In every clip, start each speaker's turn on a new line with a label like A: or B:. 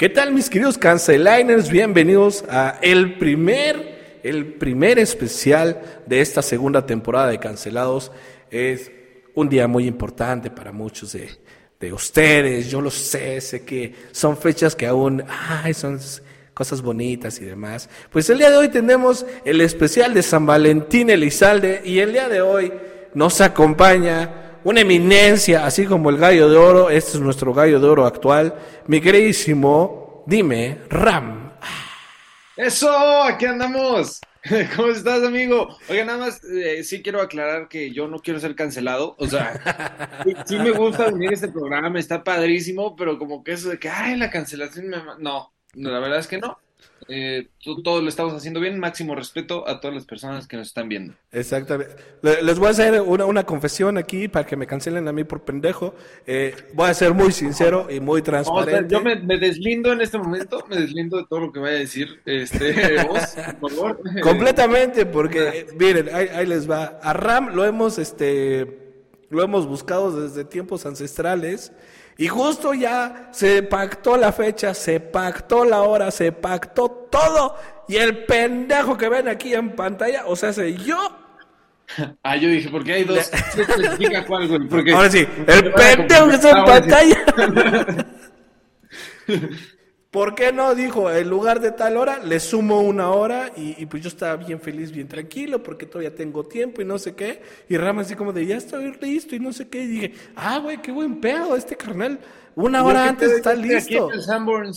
A: ¿Qué tal mis queridos canceliners? Bienvenidos a el primer, el primer especial de esta segunda temporada de Cancelados. Es un día muy importante para muchos de, de ustedes, yo lo sé, sé que son fechas que aún, ay, son cosas bonitas y demás. Pues el día de hoy tenemos el especial de San Valentín Elizalde y el día de hoy nos acompaña una eminencia, así como el gallo de oro, este es nuestro gallo de oro actual, mi queridísimo, dime, Ram.
B: Eso, aquí andamos. ¿Cómo estás, amigo? Oiga, nada más, eh, sí quiero aclarar que yo no quiero ser cancelado. O sea, sí, me gusta venir a este programa, está padrísimo, pero como que eso de que, ay, la cancelación me... No, no la verdad es que no. Eh, todo lo estamos haciendo bien. Máximo respeto a todas las personas que nos están viendo.
A: Exactamente. Les voy a hacer una, confesión aquí para que me cancelen a mí por pendejo. Eh, voy a ser muy sincero y muy transparente.
B: yo me, deslindo en este momento, me deslindo de todo lo que vaya a decir este, vos, por favor.
A: Completamente, porque miren, ahí, ahí, les va. A Ram lo hemos, este, lo hemos buscado desde tiempos ancestrales. Y justo ya se pactó la fecha, se pactó la hora, se pactó todo. Y el pendejo que ven aquí en pantalla, o sea, soy yo.
B: Ah, yo dije, ¿por qué hay dos?
A: cuál, güey? Ahora sí, el pendejo que está en pantalla. ¿Por qué no? Dijo, en lugar de tal hora, le sumo una hora y, pues yo estaba bien feliz, bien tranquilo, porque todavía tengo tiempo y no sé qué. Y Rama así como de, ya estoy listo y no sé qué. Y dije, ah, güey, qué buen pedo este carnal. Una hora antes está listo.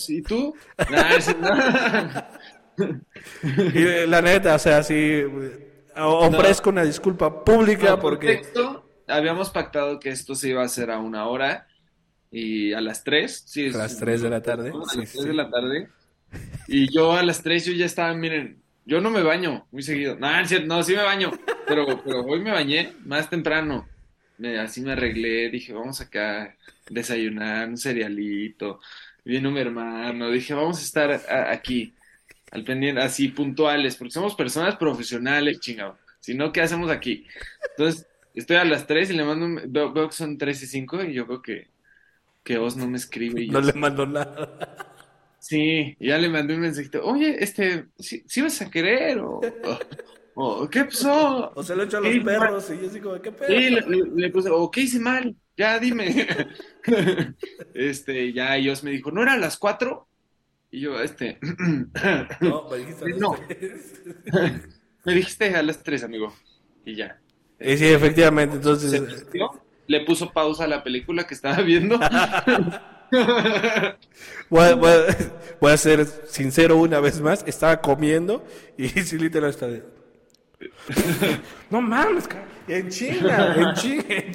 B: ¿Y tú?
A: y la neta, o sea, sí, ofrezco una disculpa pública porque...
B: habíamos pactado que esto se iba a hacer a una hora y a las 3. Sí,
A: a las 3 de la tarde.
B: A las 3 de la tarde. Y yo a las 3 yo ya estaba, miren, yo no me baño muy seguido. No, no sí me baño, pero, pero hoy me bañé más temprano. Me, así me arreglé, dije, vamos acá desayunar un cerealito. Vino mi hermano, dije, vamos a estar aquí, al pendiente, así puntuales, porque somos personas profesionales, chingado. Si no, ¿qué hacemos aquí? Entonces, estoy a las 3 y le mando, veo, veo que son 3 y 5 y yo creo que que Oz no me escribe. Y
A: no le mando nada.
B: Sí, ya le mandé un mensajito. Oye, este, ¿sí, vas a querer? O, ¿qué pasó?
A: O se lo echo a los perros y yo así como, ¿qué pedo?
B: Sí, le, puse, o ¿qué hice mal? Ya dime. este, ya Oz me dijo, ¿no era a las cuatro? Y yo, este.
A: no, me dijiste a las no.
B: me dijiste a las tres, amigo. Y ya.
A: Y sí, efectivamente, entonces
B: le puso pausa a la película que estaba viendo.
A: voy, a, ser sincero una vez más, estaba comiendo y sí, literal está de... no mames, en China, en China, en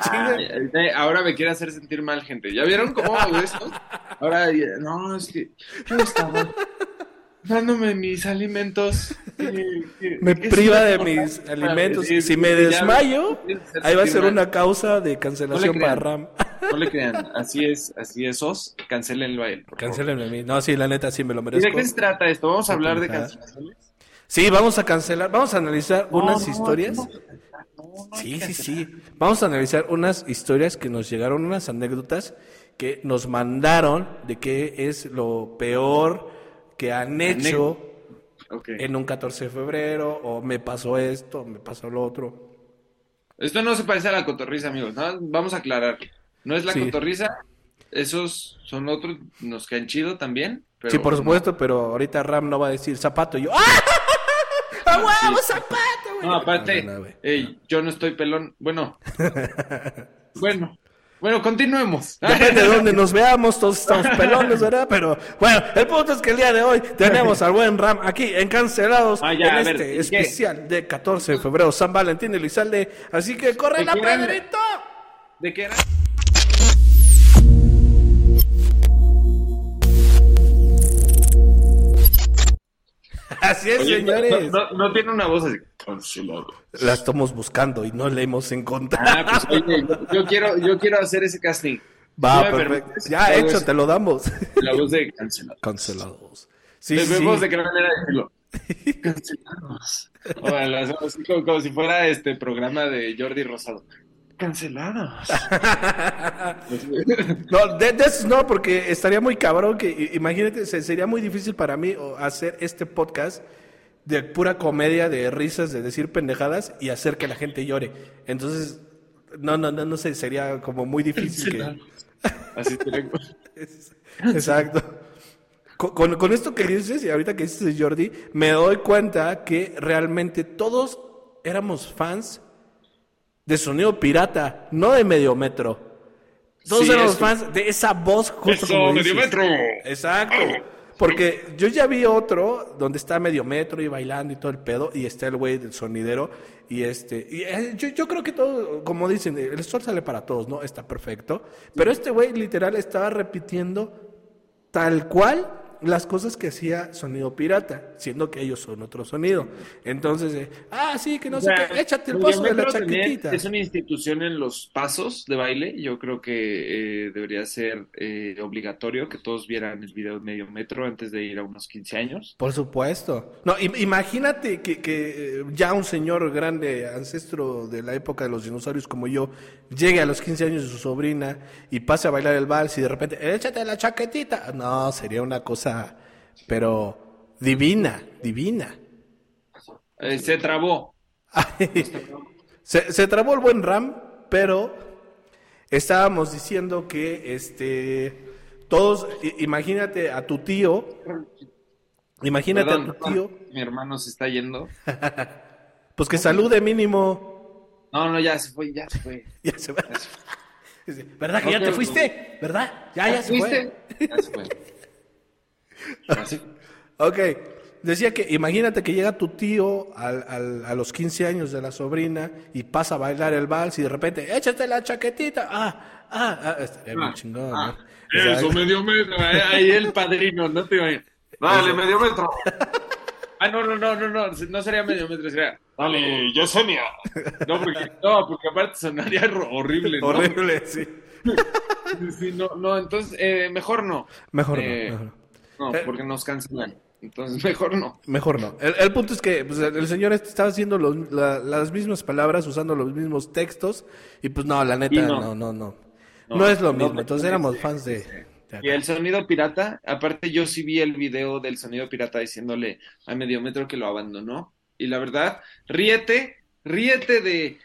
A: China.
B: ahora me quiere hacer sentir mal, gente. ¿Ya vieron cómo hago esto? Ahora, no, es que yo estaba dándome mis alimentos.
A: me priva de mis alimentos. Si me desmayo, ahí va a ser una causa de cancelación para RAM.
B: No le crean, así es, así es, os, cancelenlo a él.
A: Cancelenlo a mí. No, sí, la neta sí me lo merezco.
B: ¿Y de qué se trata esto? ¿Vamos a hablar de cancelaciones?
A: Sí, vamos a cancelar, vamos a analizar unas historias. sí, sí, sí. Vamos a analizar unas historias que nos llegaron, unas anécdotas que nos mandaron de qué es lo peor que han hecho en un 14 de febrero, o me pasó esto, me pasó lo otro.
B: Esto no se parece a la cotorriza, amigos, ¿no? Vamos a aclarar. No es la cotorriza, esos son otros, nos quedan chido también.
A: sí, por supuesto, pero ahorita Ram no va a decir zapato y yo ¡Ah! ¡A huevo, zapato,
B: güey! No, aparte, yo no estoy pelón. Bueno, bueno, bueno, continuemos.
A: Depende de dónde nos veamos, todos estamos pelones, ¿verdad? Pero bueno, el punto es que el día de hoy tenemos al buen Ram aquí en Cancelados ah, en este especial de 14 de febrero, San Valentín y Lizalde. Así que corre la Pedrito.
B: ¿De qué era?
A: Así es, señores.
B: No, tiene una voz así. Cancelado.
A: La estamos buscando y no la hemos encontrado.
B: Ah, pues oye, yo, quiero, yo quiero hacer ese casting.
A: Va, perfecto. Ya hecho, te lo damos.
B: La voz de cancelados.
A: Cancelados.
B: Sí, sí. de qué manera decirlo. Cancelados. O así como, como, si fuera este programa de Jordi Rosado. Cancelados.
A: no, de, de esos no, porque estaría muy cabrón que, imagínate, se- sería muy difícil para mí hacer este podcast de pura comedia, de risas, de decir pendejadas y hacer que la gente llore. Entonces, no, no, no, no sé, sería como muy difícil que...
B: Así tenemos.
A: Exacto. Con, con- con esto que dices, y ahorita que dices Jordi, me doy cuenta que realmente todos éramos fans de sonido pirata, no de medio metro. Todos
B: Sí,
A: éramos fans de esa voz justo
B: Eso,
A: como
B: medio metro.
A: Exacto. Porque yo ya vi otro donde está medio metro y bailando y todo el pedo, y está el güey del sonidero, y este, y eh, yo, yo creo que todo, como dicen, el sol sale para todos, ¿no? Está perfecto. Pero este güey literal estaba repitiendo tal cual las cosas que hacía sonido pirata, siendo que ellos son otro sonido. Entonces, eh, ah, sí, que no
B: O
A: sé
B: sea,
A: qué, échate el paso de la chaquetita.
B: Es una institución en los pasos de baile. Yo creo que eh, debería ser eh, obligatorio que todos vieran el video de medio metro antes de ir a unos 15 años.
A: Por supuesto. No, im- imagínate que, que, eh, ya un señor grande, ancestro de la época de los dinosaurios como yo, llegue a los 15 años de su sobrina y pase a bailar el vals y de repente, échate la chaquetita. No, sería una cosa, pero divina, divina.
B: Eh, se trabó.
A: se, se trabó el buen RAM, pero estábamos diciendo que este todos, imagínate a tu tío, imagínate
B: Perdón,
A: a tu tío,
B: mi hermano se está yendo.
A: pues que salude mínimo.
B: No, no, ya se fue, ya se fue.
A: Ya se
B: fue.
A: ¿Verdad que ya te fuiste? ¿Verdad? Ya, ya se
B: ¿Fuiste?
A: fue.
B: Ya se fue. Así.
A: Ok. Decía que imagínate que llega tu tío al, al- a los 15 años de la sobrina y pasa a bailar el vals y de repente, échate la chaquetita. Ah, ah, ah. Bien
B: Ah,
A: chingón,
B: ah,
A: ¿no?
B: Eso, medio metro. eh, Ahí el padrino, no te imaginas. Dale, medio metro. Ah, no, no, no, no, no, no sería medio metro, sería. Dale, Yesenia. No, porque, no, porque aparte sonaría horrible, ¿no?
A: Horrible, sí.
B: Sí, no, no, entonces, eh, mejor no.
A: Mejor
B: Eh,
A: no, mejor no. Eh.
B: porque nos cancelan. Entonces, mejor no.
A: Mejor no. El, el punto es que pues, el, señor este estaba haciendo los- la- las mismas palabras, usando los mismos textos, y pues no, la neta, no,
B: no.
A: no, no. Es lo mismo. Entonces éramos fans de. de
B: Y el sonido pirata, aparte yo sí vi el video del sonido pirata diciéndole a Mediometro que lo abandonó. Y la verdad, ríete, ríete de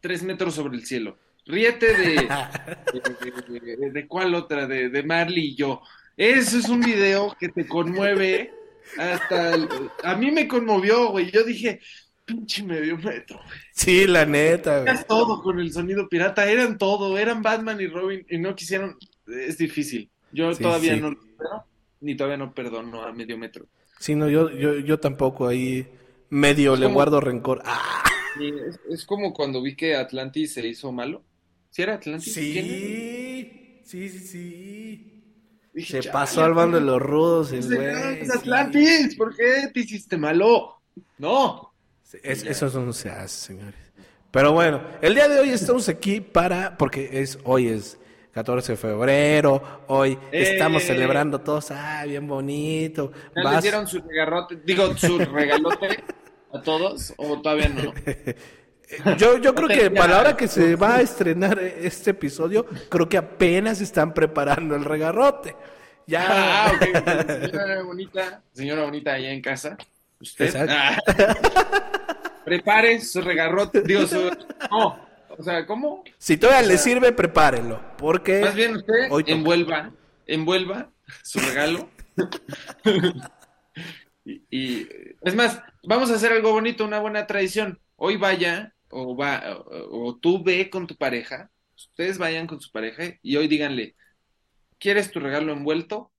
B: tres metros sobre el cielo. Ríete de... ¿De, de- de- de cuál otra? De, de Marley y yo. Eso es un video que te conmueve hasta... el- a mí me conmovió, güey. Yo dije, pinche Mediometro, güey.
A: Sí, la neta. güey.
B: Eras todo con el sonido pirata, eran todo, eran Batman y Robin y no quisieron, es difícil. Yo
A: Sí,
B: todavía
A: sí.
B: no lo supero, ni todavía no perdono a medio metro.
A: Sí, no, yo, yo, yo tampoco ahí medio le
B: como-
A: guardo rencor. ¡Ah!
B: Es, es como cuando vi que Atlantis se hizo malo. ¿Sí era Atlantis?
A: Sí, sí, sí, sí.
B: Dije,
A: Se
B: "Chale,
A: pasó al bando de los rudos, el güey.
B: Atlantis,
A: sí.
B: Atlantis, ¿por qué te hiciste malo? No.
A: Es- eso no se hace, señores. Pero bueno, el día de hoy estamos aquí para, porque es hoy es 14 de febrero, hoy
B: ¡Eh!
A: estamos celebrando todos, ah, bien bonito.
B: ¿Ya
A: Vas-
B: les dieron su regarrote, digo, su regalote a todos o todavía no?
A: Yo, yo creo que para la hora que se va a estrenar este episodio, creo que apenas están preparando el regarrote. Ya.
B: Ah, ok. Señora bonita, señora bonita allá en casa, usted
A: Exacto.
B: ah, prepare su regarrote, digo, su... No, o sea, ¿cómo?
A: Si todavía le sirve, prepárenlo. Porque.
B: Más bien usted
A: Hoy
B: envuelva, envuelva su regalo. y, y, es más, vamos a hacer algo bonito, una buena tradición. Hoy vaya, o va, o, o tú ve con tu pareja, ustedes vayan con su pareja y hoy díganle, ¿quieres tu regalo envuelto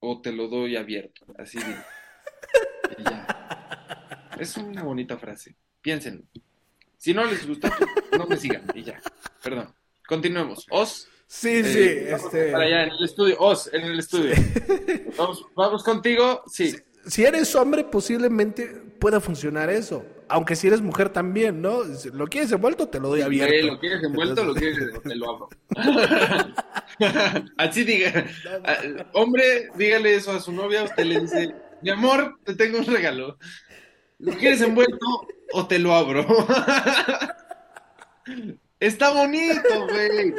B: o te lo doy abierto? Así de. y ya. Es una bonita frase. Piénsenlo. Si no les pues, no me sigan y ya. Perdón. Continuemos. Os.
A: Sí, sí,
B: Eh, vamos
A: este.
B: Para allá, en el estudio. Os, en el estudio. Vamos, vamos contigo. Sí.
A: Si eres hombre, posiblemente pueda funcionar eso. Aunque si eres mujer también, ¿no? Si ¿Lo quieres envuelto? Te lo doy abierto.
B: Eh, ¿Lo quieres envuelto o lo quieres te lo abro? Así diga. Hombre, dígale eso a su novia. Usted le dice: Mi amor, te tengo un regalo. ¿Lo quieres envuelto o te lo abro? Está bonito, güey.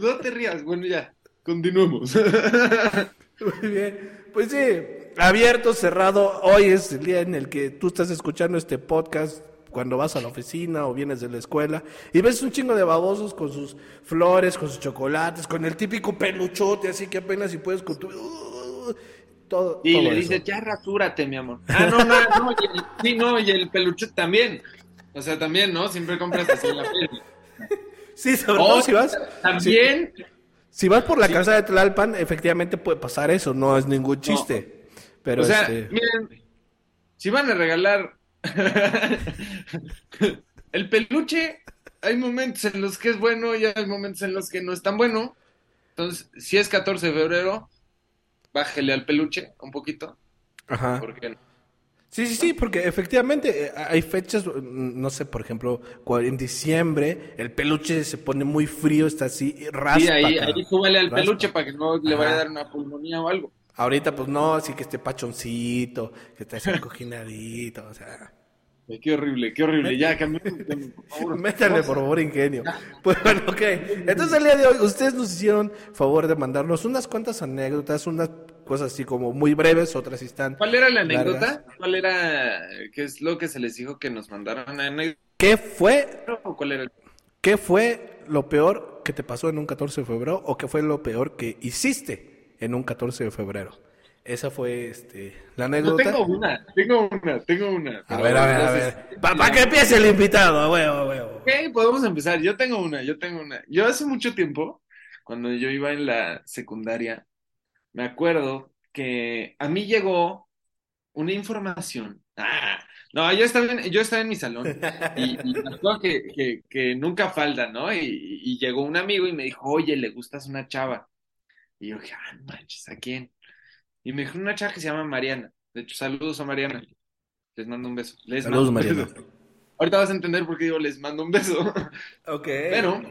B: No te rías. Bueno, ya, continuemos.
A: Muy bien. Pues sí, abierto, cerrado. Hoy es el día en el que tú estás escuchando este podcast cuando vas a la oficina o vienes de la escuela y ves un chingo de babosos con sus flores, con sus chocolates, con el típico peluchote, así que apenas si puedes con tu... uh, todo,
B: Y
A: todo
B: le
A: eso.
B: dices, ya rasúrate, mi amor. Ah, no, no, no. y el- sí, no, y el peluche también. O sea, también, ¿no? Siempre compras así en la feria.
A: Sí, sobre todo si vas...
B: También,
A: Si vas por la casa de Tlalpan, efectivamente puede pasar eso, no es ningún chiste. Pero
B: o sea,
A: este...
B: miren, si van a regalar el peluche, hay momentos en los que es bueno y hay momentos en los que no es tan bueno. Entonces, si es 14 de febrero, bájele al peluche un poquito.
A: Ajá.
B: Porque no.
A: Sí, sí, sí, porque efectivamente eh, hay fechas, mm, no sé, por ejemplo, en diciembre el peluche se pone muy frío, está así, raspa.
B: Sí, ahí, súbale al
A: Raspa.
B: peluche para que no le vaya a dar una pulmonía o algo.
A: Ahorita pues no, así que esté pachoncito, que esté así encoginadito, o sea...
B: Ay, qué horrible, qué horrible. Ya, tema, por favor.
A: Métanle por favor ingenio. Pues bueno, ok. Entonces el día de hoy ustedes nos hicieron favor de mandarnos unas cuantas anécdotas, unas cosas así como muy breves, otras están...
B: ¿Cuál era la
A: Largas.
B: anécdota? ¿Cuál era, qué es lo que se les dijo que nos anécdota?
A: ¿Qué fue
B: ¿O cuál era? el-
A: ¿Qué fue lo peor que te pasó en un 14 de febrero o qué fue lo peor que hiciste en un 14 de febrero? Esa fue este, la
B: Yo
A: anécdota.
B: tengo una, tengo una, tengo una.
A: A ver, a ver, a ver. ¿Para que empiece el invitado? A huevo, a huevo.
B: Ok, podemos empezar. Yo tengo una, yo tengo una. Yo hace mucho tiempo, cuando yo iba en la secundaria, me acuerdo que a mí llegó una información. Ah, no, yo estaba en, yo estaba en mi salón y, y me acuerdo que, que, que nunca falta, ¿no? Y, y llegó un amigo y me dijo, oye, le gustas una chava. Y yo dije, ah, manches, ¿a quién? Y me dijo una chava que se llama Mariana. De hecho, saludos a Mariana. Les mando un beso. Les
A: Saludos,
B: mando un
A: Mariana.
B: beso. Ahorita vas a entender por qué digo les mando un beso.
A: Ok.
B: Pero,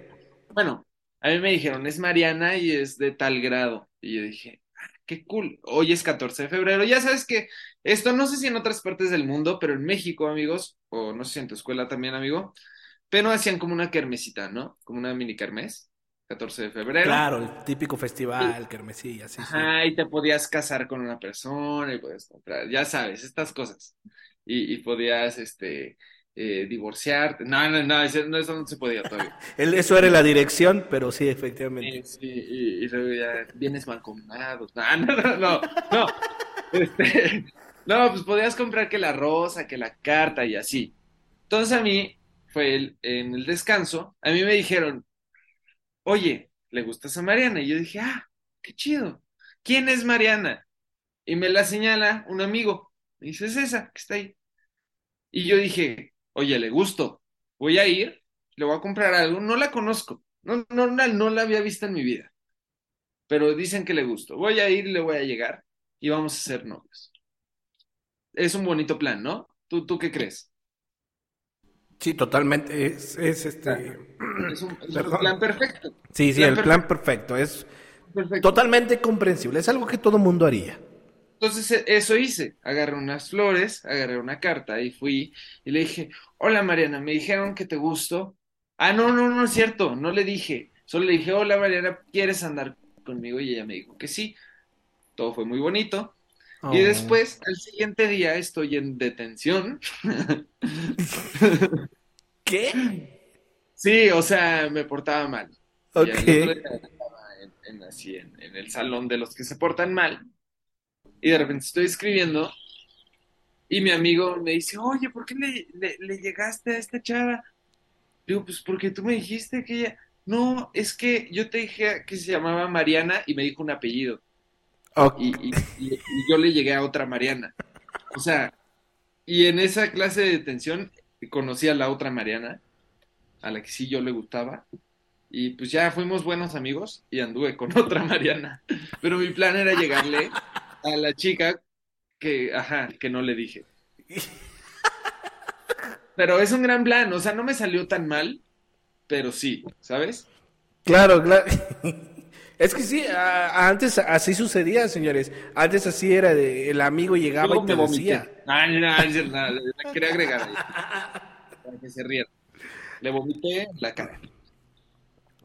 B: bueno, a mí me dijeron, es Mariana y es de tal grado. Y yo dije, ah, qué cool. Hoy es 14 de febrero. Ya sabes que esto no sé si en otras partes del mundo, pero en México, amigos, o no sé si en tu escuela también, amigo, pero hacían como una kermesita, ¿no? Como una mini kermés. 14 de febrero.
A: Claro, el típico festival, kermesilla, sí, sí.
B: Ajá, y te podías casar con una persona y podías comprar, ya sabes, estas cosas. Y, y podías, este, eh, divorciarte. No, no, no, eso no, se podía todavía.
A: Eso era la dirección, pero sí, efectivamente.
B: Sí, sí, y, y luego ya vienes mancomunados. No, no, no, no, no. Este, no, pues podías comprar que la rosa, que la carta y así. Entonces a mí, fue el- en el descanso, a mí me dijeron, oye, ¿le gustas a Mariana? Y yo dije, ah, qué chido. ¿Quién es Mariana? Y me la señala un amigo. Me dice, es esa que está ahí. Y yo dije, oye, le gusto. Voy a ir, le voy a comprar algo. No la conozco. No, no, no, la había visto en mi vida. Pero dicen que le gusto. Voy a ir, le voy a llegar y vamos a ser novios. Es un bonito plan, ¿no? ¿Tú, tú qué crees?
A: Sí, totalmente. Es, es este.
B: Es un, es un
A: Perdón.
B: plan perfecto.
A: Sí, sí,
B: Plan
A: el plan perfecto. Es
B: Perfecto.
A: totalmente comprensible. Es algo que todo mundo haría.
B: Entonces e- eso hice, agarré unas flores, agarré una carta y fui y le dije, hola Mariana, me dijeron que te gusto. Ah, no, no, no es cierto, no le dije, solo le dije, hola Mariana, ¿quieres andar conmigo? Y ella me dijo que sí. Todo fue muy bonito.
A: Oh.
B: Y después, al siguiente día, estoy en detención.
A: ¿Qué?
B: Sí, o sea, me portaba mal. Y
A: Ok.
B: otro día estaba en, en así, en, en el salón de los que se portan mal. Y de repente estoy escribiendo y mi amigo me dice, oye, ¿por qué le, le- le llegaste a esta chava? Digo, pues porque tú me dijiste que ella... No, es que yo te dije que se llamaba Mariana y me dijo un apellido. Y- y yo le llegué a otra Mariana. O sea, y en esa clase de detención conocí a la otra Mariana, a la que sí yo le gustaba. Y pues ya fuimos buenos amigos y anduve con otra Mariana. Pero mi plan era llegarle a la chica que, ajá, que no le dije. Pero es un gran plan, o sea, no me salió tan mal, pero sí, ¿sabes?
A: Claro, claro. Es que sí, a- antes así sucedía, señores. Antes así era de el amigo llegaba y te decía.
B: Ah, no, no, no, no, no, quería agregar ahí, para que se rieran. Le vomité la cara.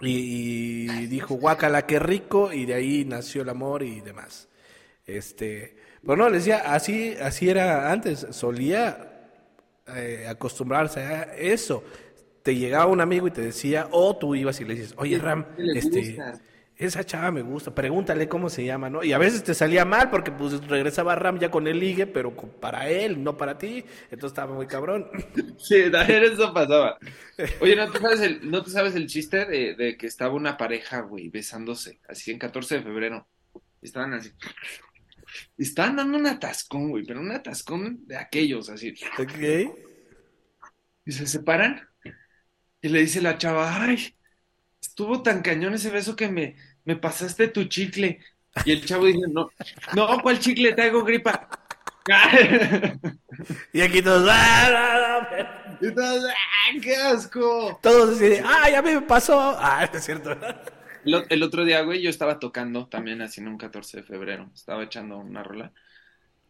A: y, y dijo, guácala, qué rico, y de ahí nació el amor y demás. Este, pero no, le decía, así, así era antes, solía eh, acostumbrarse a eso. Te llegaba un amigo y te decía, o tú ibas y le dices, oye Ram,
B: ¿Qué le
A: este,
B: gusta?
A: Esa chava me gusta, pregúntale cómo se llama, ¿no? Y a veces te salía mal porque pues regresaba Ram ya con el ligue, pero para él, no para ti, entonces estaba muy cabrón.
B: Sí, también eso pasaba. Oye, ¿no te sabes el, no te sabes el chiste de, de que estaba una pareja, güey, besándose, así en 14 de febrero? Estaban así. Estaban dando un atascón, güey, pero un atascón de aquellos, así.
A: ¿Ok?
B: Y se separan. Y le dice la chava, ay, estuvo tan cañón ese beso que me, me pasaste tu chicle. Y el chavo dice, no, no, ¿cuál chicle? Traigo gripa.
A: Y aquí todos, ¡ah, ah, ah!
B: Y todos, ¡ah, qué asco!
A: todos así de, ¡ay, a mí me pasó! Ah, es cierto.
B: El, otro día, güey, yo estaba tocando también haciendo un 14 de febrero. Estaba echando una rola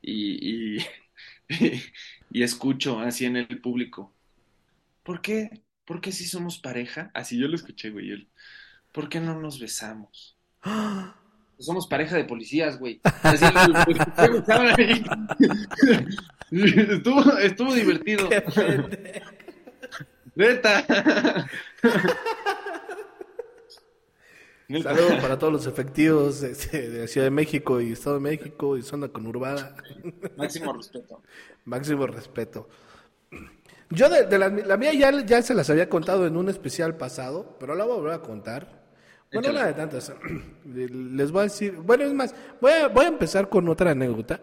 B: y, y, y escucho así en el público. ¿Por qué? ¿Por qué si somos pareja? Así yo lo escuché, güey. yo, ¿Por qué no nos besamos? Somos pareja de policías, güey. Así. Estuvo, estuvo divertido. Neta. Neta.
A: Saludos para todos los efectivos de, de la Ciudad de México y Estado de México y zona conurbada.
B: Máximo respeto.
A: Máximo respeto. Yo de, de la, la mía ya, ya se las había contado en un especial pasado, pero la voy a volver a contar. Bueno, una de tantas. Les voy a decir, bueno, es más, voy a, voy a empezar con otra anécdota,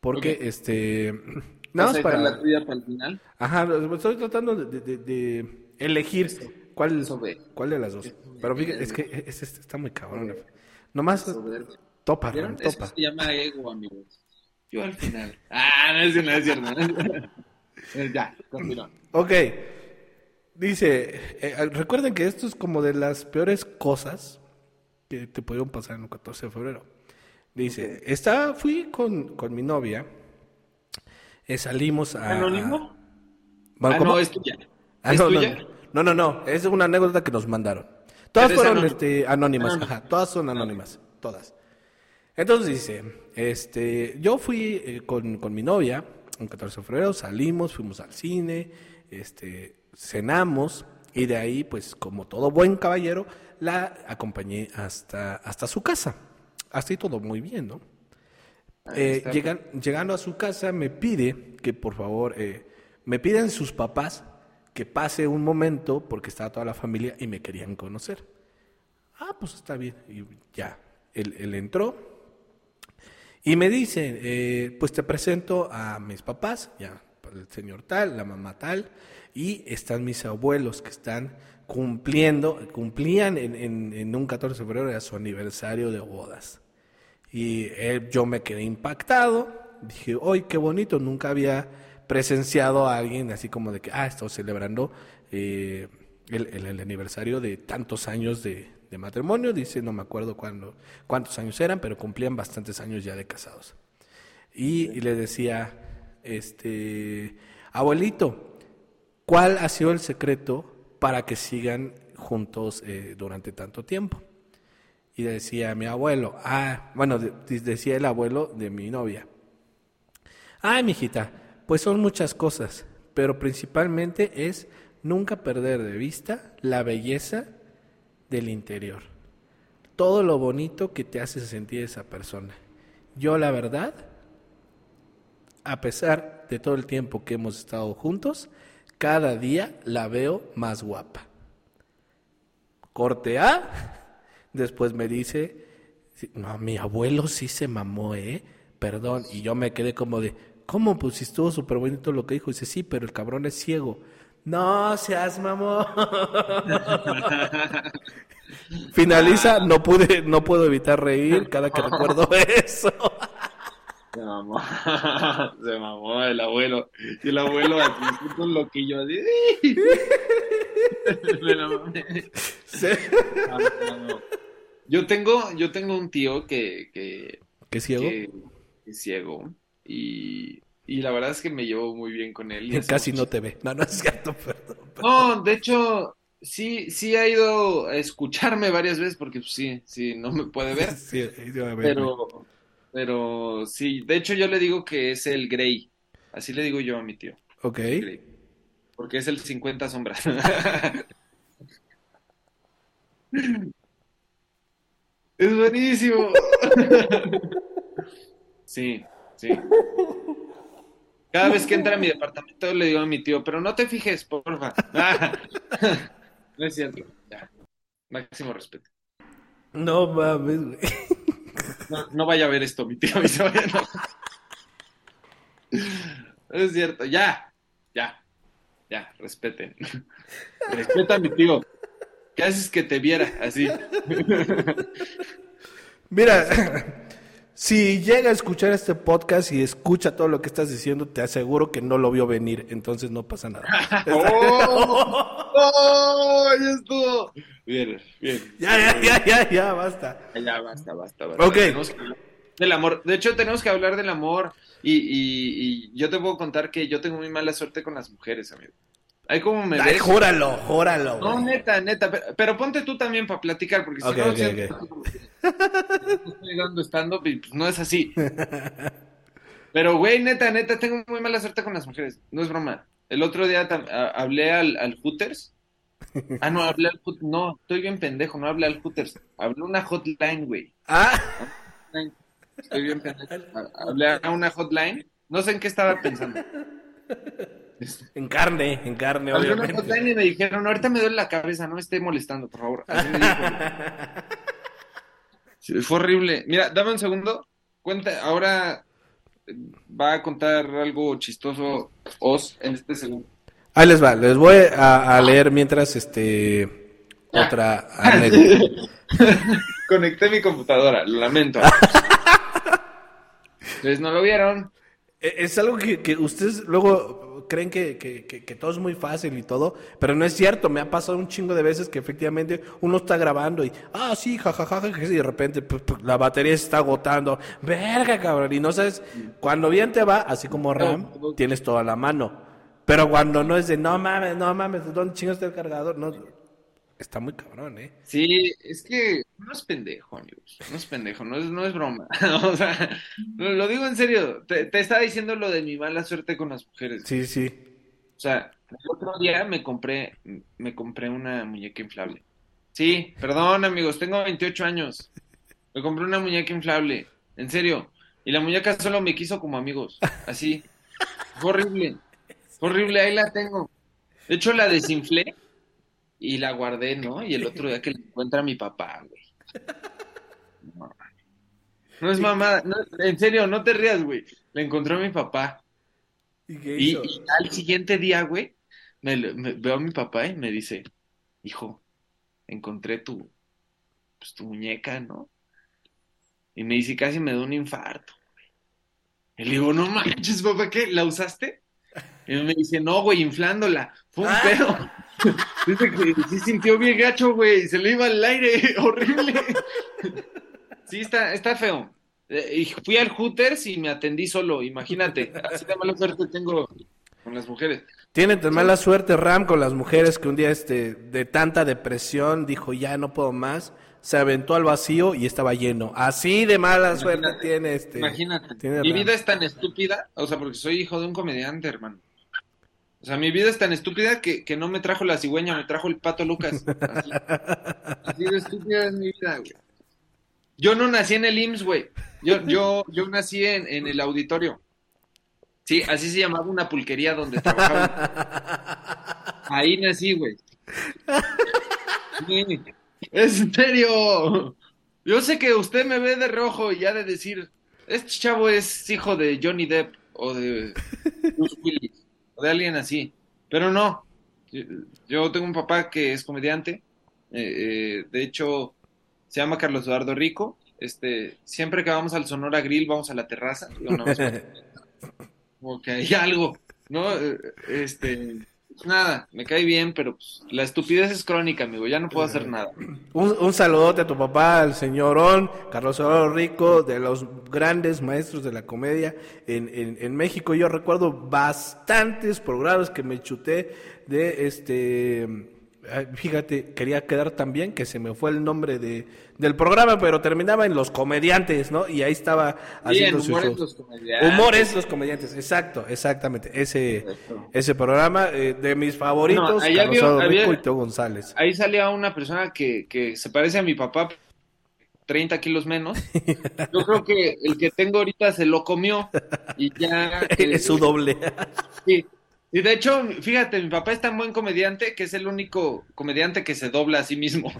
A: porque este,
B: ¿Vas
A: nada más para,
B: la tuya para el final?
A: ajá, estoy tratando de, de- de elegir cuál, cuál de las dos. Pero fíjate, es que es- es- está muy cabrón. Nomás topa. Ram,
B: Eso
A: topa.
B: se llama ego, amigos. Yo al final. Ah, no es, no es cierto. Eh, ya, continúa.
A: Ok. Dice, eh, recuerden que esto es como de las peores cosas que te pudieron pasar en el 14 de febrero. Dice, estaba, fui con, con mi novia, eh, salimos a...
B: ¿Anónimo?
A: Bueno,
B: ah,
A: ¿cómo?
B: no, es tuya.
A: Ah,
B: ¿Es
A: no, no,
B: tuya?
A: no, no, no, es una anécdota que nos mandaron. Todas fueron este, anónimas,
B: Anónima.
A: ajá, todas son anónimas, todas. Entonces dice, este, yo fui eh, con, con mi novia, un 14 de febrero, salimos, fuimos al cine, este, cenamos, y de ahí, pues, como todo buen caballero, la acompañé hasta, hasta su casa. Así todo muy bien, ¿no?
B: Ahí
A: Eh, llegan- llegando a su casa me pide que por favor, eh, me piden sus papás que pase un momento porque estaba toda la familia y me querían conocer. Ah, pues está bien. Y ya, él, él entró y me dice, eh, pues te presento a mis papás, ya, el señor tal, la mamá tal, y están mis abuelos que están cumpliendo, cumplían en, un 14 de febrero, su aniversario de bodas. Y él- yo me quedé impactado. Dije, ¡ay, qué bonito! Nunca había presenciado a alguien así como de que, ah, estoy celebrando eh, el- el aniversario de tantos años de, de matrimonio. Dice, no me acuerdo cuándo, cuántos años eran, pero cumplían bastantes años ya de casados. Y, le decía, este, abuelito, ¿cuál ha sido el secreto para que sigan juntos eh, durante tanto tiempo? Y decía mi abuelo, ah, bueno, de- de- decía el abuelo de mi novia. Ay, mijita, pues son muchas cosas, pero principalmente es nunca perder de vista la belleza del interior. Todo lo bonito que te hace sentir esa persona. Yo, la verdad, a pesar de todo el tiempo que hemos estado juntos, cada día la veo más guapa. Corte A. Después me dice, no, mi abuelo sí se mamó, ¿eh? Perdón. Y yo me quedé como de, ¿cómo? Pues si estuvo súper bonito lo que dijo. dice, sí, pero el cabrón es ciego. No seas mamón. Finaliza, no pude, no puedo evitar reír cada que recuerdo eso.
B: Se mamó. Se mamó el abuelo. Y el abuelo un loquillo así. Me la mamé.
A: Sí.
B: No, no. Yo tengo, yo tengo un tío que, que,
A: ¿Qué ciego?
B: que es ciego y, y la verdad es que me llevo muy bien con él. y
A: casi
B: mucho-
A: no te ve. No, no es cierto, perdón.
B: No, de hecho, sí, sí ha ido a escucharme varias veces porque pues, sí, sí, no me puede ver.
A: Sí, sí, ver,
B: Pero, pero sí, de hecho yo le digo que es el Grey. Así le digo yo a mi tío.
A: Ok.
B: Grey. Porque es el 50 sombras. Es buenísimo. Sí, sí. Cada vez que entra a mi departamento le digo a mi tío, pero no te fijes, porfa. No es cierto. Ya. Máximo respeto.
A: No mames, güey.
B: No, no vaya a ver esto, mi tío. enojar. No es cierto. Ya. Ya. Ya. Respeten. Respeta a mi tío. ¿Qué haces que te viera así?
A: Mira, si llega a escuchar este podcast y escucha todo lo que estás diciendo, te aseguro que no lo vio venir, entonces no pasa nada.
B: ¡Oh! ¡Oh! Ya estuvo. Bien, bien.
A: Ya, ya, ya, ya, ya, basta.
B: Ya, basta, basta, basta.
A: Ok.
B: Tenemos que hablar Del amor. De hecho, tenemos que hablar del amor. Y, y, y yo te puedo contar que yo tengo muy mala suerte con las mujeres, amigo. Hay como me
A: Ay,
B: ves.
A: júralo, júralo.
B: No,
A: güey.
B: neta, neta. Pero, pero ponte tú también para platicar, porque si no, estoy dando stand-up y pues no es así. Pero, güey, neta, neta, tengo muy mala suerte con las mujeres. No es broma. El otro día hablé al, al Hooters. Ah, no, hablé al Hooters. No, estoy bien pendejo, no hablé al Hooters. Hablé una hotline, güey.
A: Ah,
B: Estoy bien pendejo. Ha- Hablé a una hotline. No sé en qué estaba pensando.
A: en carne, en carne, obviamente.
B: hotline y me dijeron, ahorita me duele la cabeza, no me esté molestando, por favor. Así me dijo. Sí, fue horrible. Mira, dame un segundo. Cuenta, ahora eh, va a contar algo chistoso Os en este segundo.
A: Ahí les va, les voy a, a leer mientras este otra anécdota.
B: Conecté mi computadora, lo lamento. Ustedes no lo vieron.
A: Eh, Es algo que, que ustedes luego creen que, que- que- que todo es muy fácil y todo, pero no es cierto. Me ha pasado un chingo de veces que efectivamente uno está grabando y, ah, sí, jajaja, y de repente pu- pu- la batería se está agotando. Verga, cabrón. Y no sabes, cuando bien te va, así como RAM, tienes toda la mano. Pero cuando no es de, no mames, no mames, ¿dónde chingas está el cargador? No, está muy cabrón, ¿eh?
B: Sí, es que no es pendejo, amigos. No es pendejo, no es, no es broma. O sea, lo, digo en serio. Te, te estaba diciendo lo de mi mala suerte con las mujeres.
A: Sí, sí.
B: O sea, el otro día me compré, me compré una muñeca inflable. Sí, perdón, amigos, tengo 28 años. Me compré una muñeca inflable, en serio. Y la muñeca solo me quiso como amigos, así. Fue horrible. Fue horrible, ahí la tengo. De hecho, la desinflé y la guardé, ¿no? Y el otro día que la encuentra mi papá, güey. No, no es mamada, no, en serio, no te rías, güey. La encontró mi papá.
A: ¿Y qué
B: Y,
A: hizo?
B: y al siguiente día, güey, me, veo a mi papá y me dice, hijo, encontré tu, pues, tu muñeca, ¿no? Y me dice, casi me da un infarto. Y le digo, no manches, papá, ¿qué? ¿La usaste? Y me dice, no, güey, inflándola. Fue un
A: Ah.
B: pedo. Dice que sí sintió bien gacho, güey, se le iba al aire, horrible. Sí, está, está feo. Eh, Y fui al Hooters y me atendí solo, imagínate. Así de mala suerte tengo con las mujeres.
A: Tiene tan mala suerte Ram con las mujeres que un día este de tanta depresión dijo ya no puedo más, se aventó al vacío y estaba lleno. Así de mala suerte tiene este.
B: Imagínate.
A: tiene
B: Mi vida es tan estúpida, o sea, porque soy hijo de un comediante, hermano. O sea, mi vida es tan estúpida que, que no me trajo la cigüeña, me trajo el pato Lucas. Así, así de estúpida es mi vida, güey. Yo no nací en el IMSS, güey. Yo, yo, yo nací en, en el auditorio. Sí, así se llamaba una pulquería donde trabajaba. Ahí nací, güey. Sí, es en serio. Yo sé que usted me ve de rojo y ya de decir, este chavo es hijo de Johnny Depp o de Bruce Willis de alguien así. Pero no. Yo- tengo un papá que es comediante. eh, eh, de hecho, se llama Carlos Eduardo Rico. Este, siempre que vamos al Sonora Grill, vamos a la terraza. Digo, como que hay algo, ¿no? Eh, Este, nada, me cae bien, pero pues, la estupidez es crónica, amigo. Ya no puedo hacer nada.
A: Un, un saludote a tu papá, al señorón Carlos Eduardo Rico, de los grandes maestros de la comedia en, en, en México. Yo recuerdo bastantes programas que me chuté de este Fíjate, quería quedar tan bien que se me fue el nombre de, del programa, pero terminaba en Los Comediantes, ¿no? Y ahí estaba haciendo su
B: humores
A: show.
B: los comediantes.
A: Humores Los Comediantes, exacto, exactamente. Ese, ese programa eh, de mis favoritos,
B: No, ahí
A: Carlos
B: había-
A: Eduardo
B: había-
A: Rico y Teo González.
B: Ahí salía una persona que, que se parece a mi papá, 30 kilos menos. Yo creo que el que tengo ahorita se lo comió y ya... eh,
A: es su doble.
B: Sí. Y de hecho, fíjate, mi papá es tan buen comediante que es el único comediante que se dobla a sí mismo.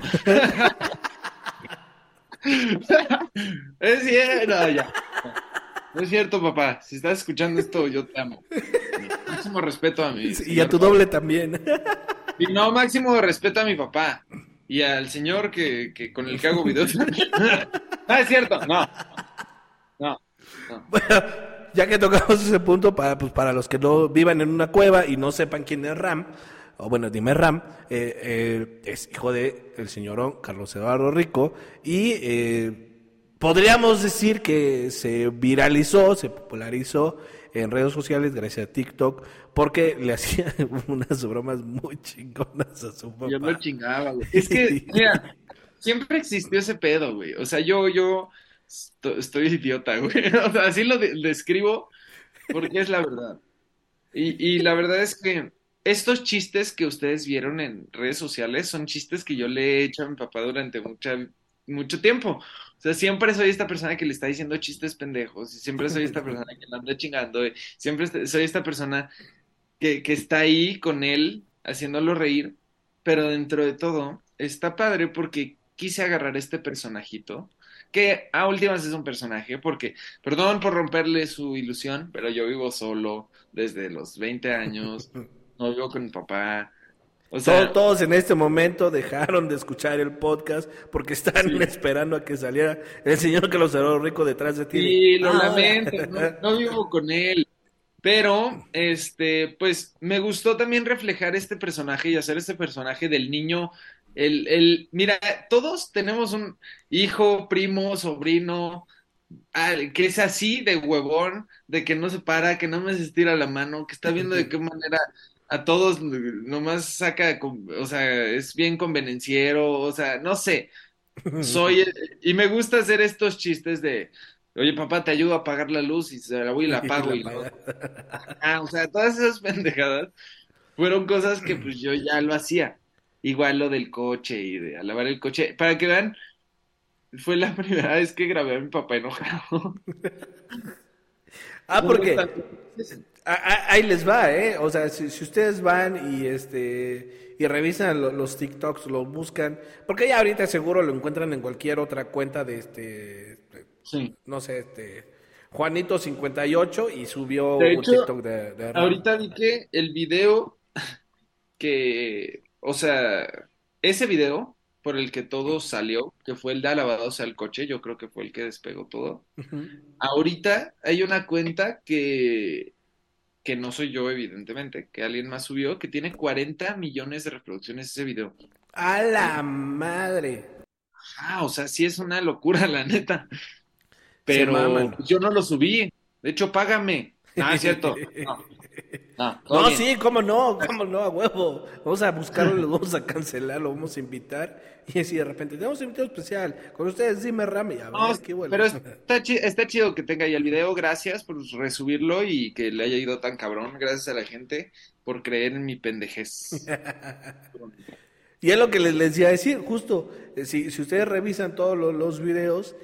B: es cierto, no, ya. No es cierto, papá. Si estás escuchando esto, yo te amo. Máximo respeto a mi.
A: y a tu doble también.
B: Y no, máximo respeto a mi papá. Y al señor que, que con el que hago videos. no, es cierto. No. No. no.
A: Ya que tocamos ese punto, para, pues, para los que no vivan en una cueva y no sepan quién es Ram, o bueno, dime Ram, eh, eh, es hijo de el señor Carlos Eduardo Rico y eh, podríamos decir que se viralizó, se popularizó en redes sociales gracias a TikTok porque le hacía unas bromas muy chingonas a su papá.
B: Yo lo chingaba, güey. Es que, mira, siempre existió ese pedo, güey. O sea, yo, yo esto- estoy idiota, güey. Así lo de- describo porque es la verdad. Y, la verdad es que estos chistes que ustedes vieron en redes sociales son chistes que yo le he hecho a mi papá durante mucho tiempo. O sea, siempre soy esta persona que le está diciendo chistes pendejos y siempre soy esta persona que le anda chingando y siempre est- soy esta persona que, que está ahí con él haciéndolo reír, pero dentro de todo está padre porque quise agarrar este personajito, que a últimas es un personaje, porque, perdón por romperle su ilusión, pero yo vivo solo desde los 20 años, no vivo con mi papá. O sea,
A: Todos, todos en este momento dejaron de escuchar el podcast porque están
B: Sí.
A: esperando a que saliera el señor Carlos Eduardo Rico detrás de ti.
B: Sí, lo
A: Ah.
B: lamento, no, no vivo con él. Pero, este, pues, me gustó también reflejar este personaje y hacer este personaje del niño. El, el, mira, todos tenemos un hijo, primo, sobrino, que es así de huevón, de que no se para, que no me se estira la mano, que está viendo de qué manera a todos nomás saca, o sea, es bien convenenciero, o sea, no sé. Soy y me gusta hacer estos chistes de oye papá te ayudo a apagar la luz y se la voy y la apago y luego- ah, o sea todas esas pendejadas fueron cosas que pues yo ya lo hacía igual lo del coche y de a lavar el coche para que vean fue la primera vez que grabé a mi papá enojado
A: Ah, porque ahí les va, ¿eh? O sea, si, si ustedes van y este y revisan lo- los TikToks, los buscan, porque ya ahorita seguro lo encuentran en cualquier otra cuenta de este, de-
B: sí
A: no sé, este Juanito 58 y subió un TikTok de, de.
B: Ahorita vi que el video que, o sea, ese video por el que todo salió, que fue el de alabados al coche, yo creo que fue el que despegó todo. Ahorita hay una cuenta que, que no soy yo, evidentemente, que alguien más subió, que tiene 40 millones de reproducciones ese video.
A: A la madre.
B: Ah, o sea, sí es una locura, la neta. Pero yo no lo subí. De hecho, págame. Ah, es cierto. No, no, todo
A: No,
B: bien.
A: sí, cómo no, cómo no, a huevo. Vamos a buscarlo, lo vamos a cancelar, lo vamos a invitar. Y así de repente, tenemos un invitado especial. Con ustedes, dime Rami. A ver,
B: No,
A: qué bueno.
B: pero está, chi- está chido que tenga ahí el video. Gracias por resubirlo y que le haya ido tan cabrón. Gracias a la gente por creer en mi pendejez.
A: Y es lo que les, les iba a decir, justo, eh, si, si ustedes revisan todos los, los videos,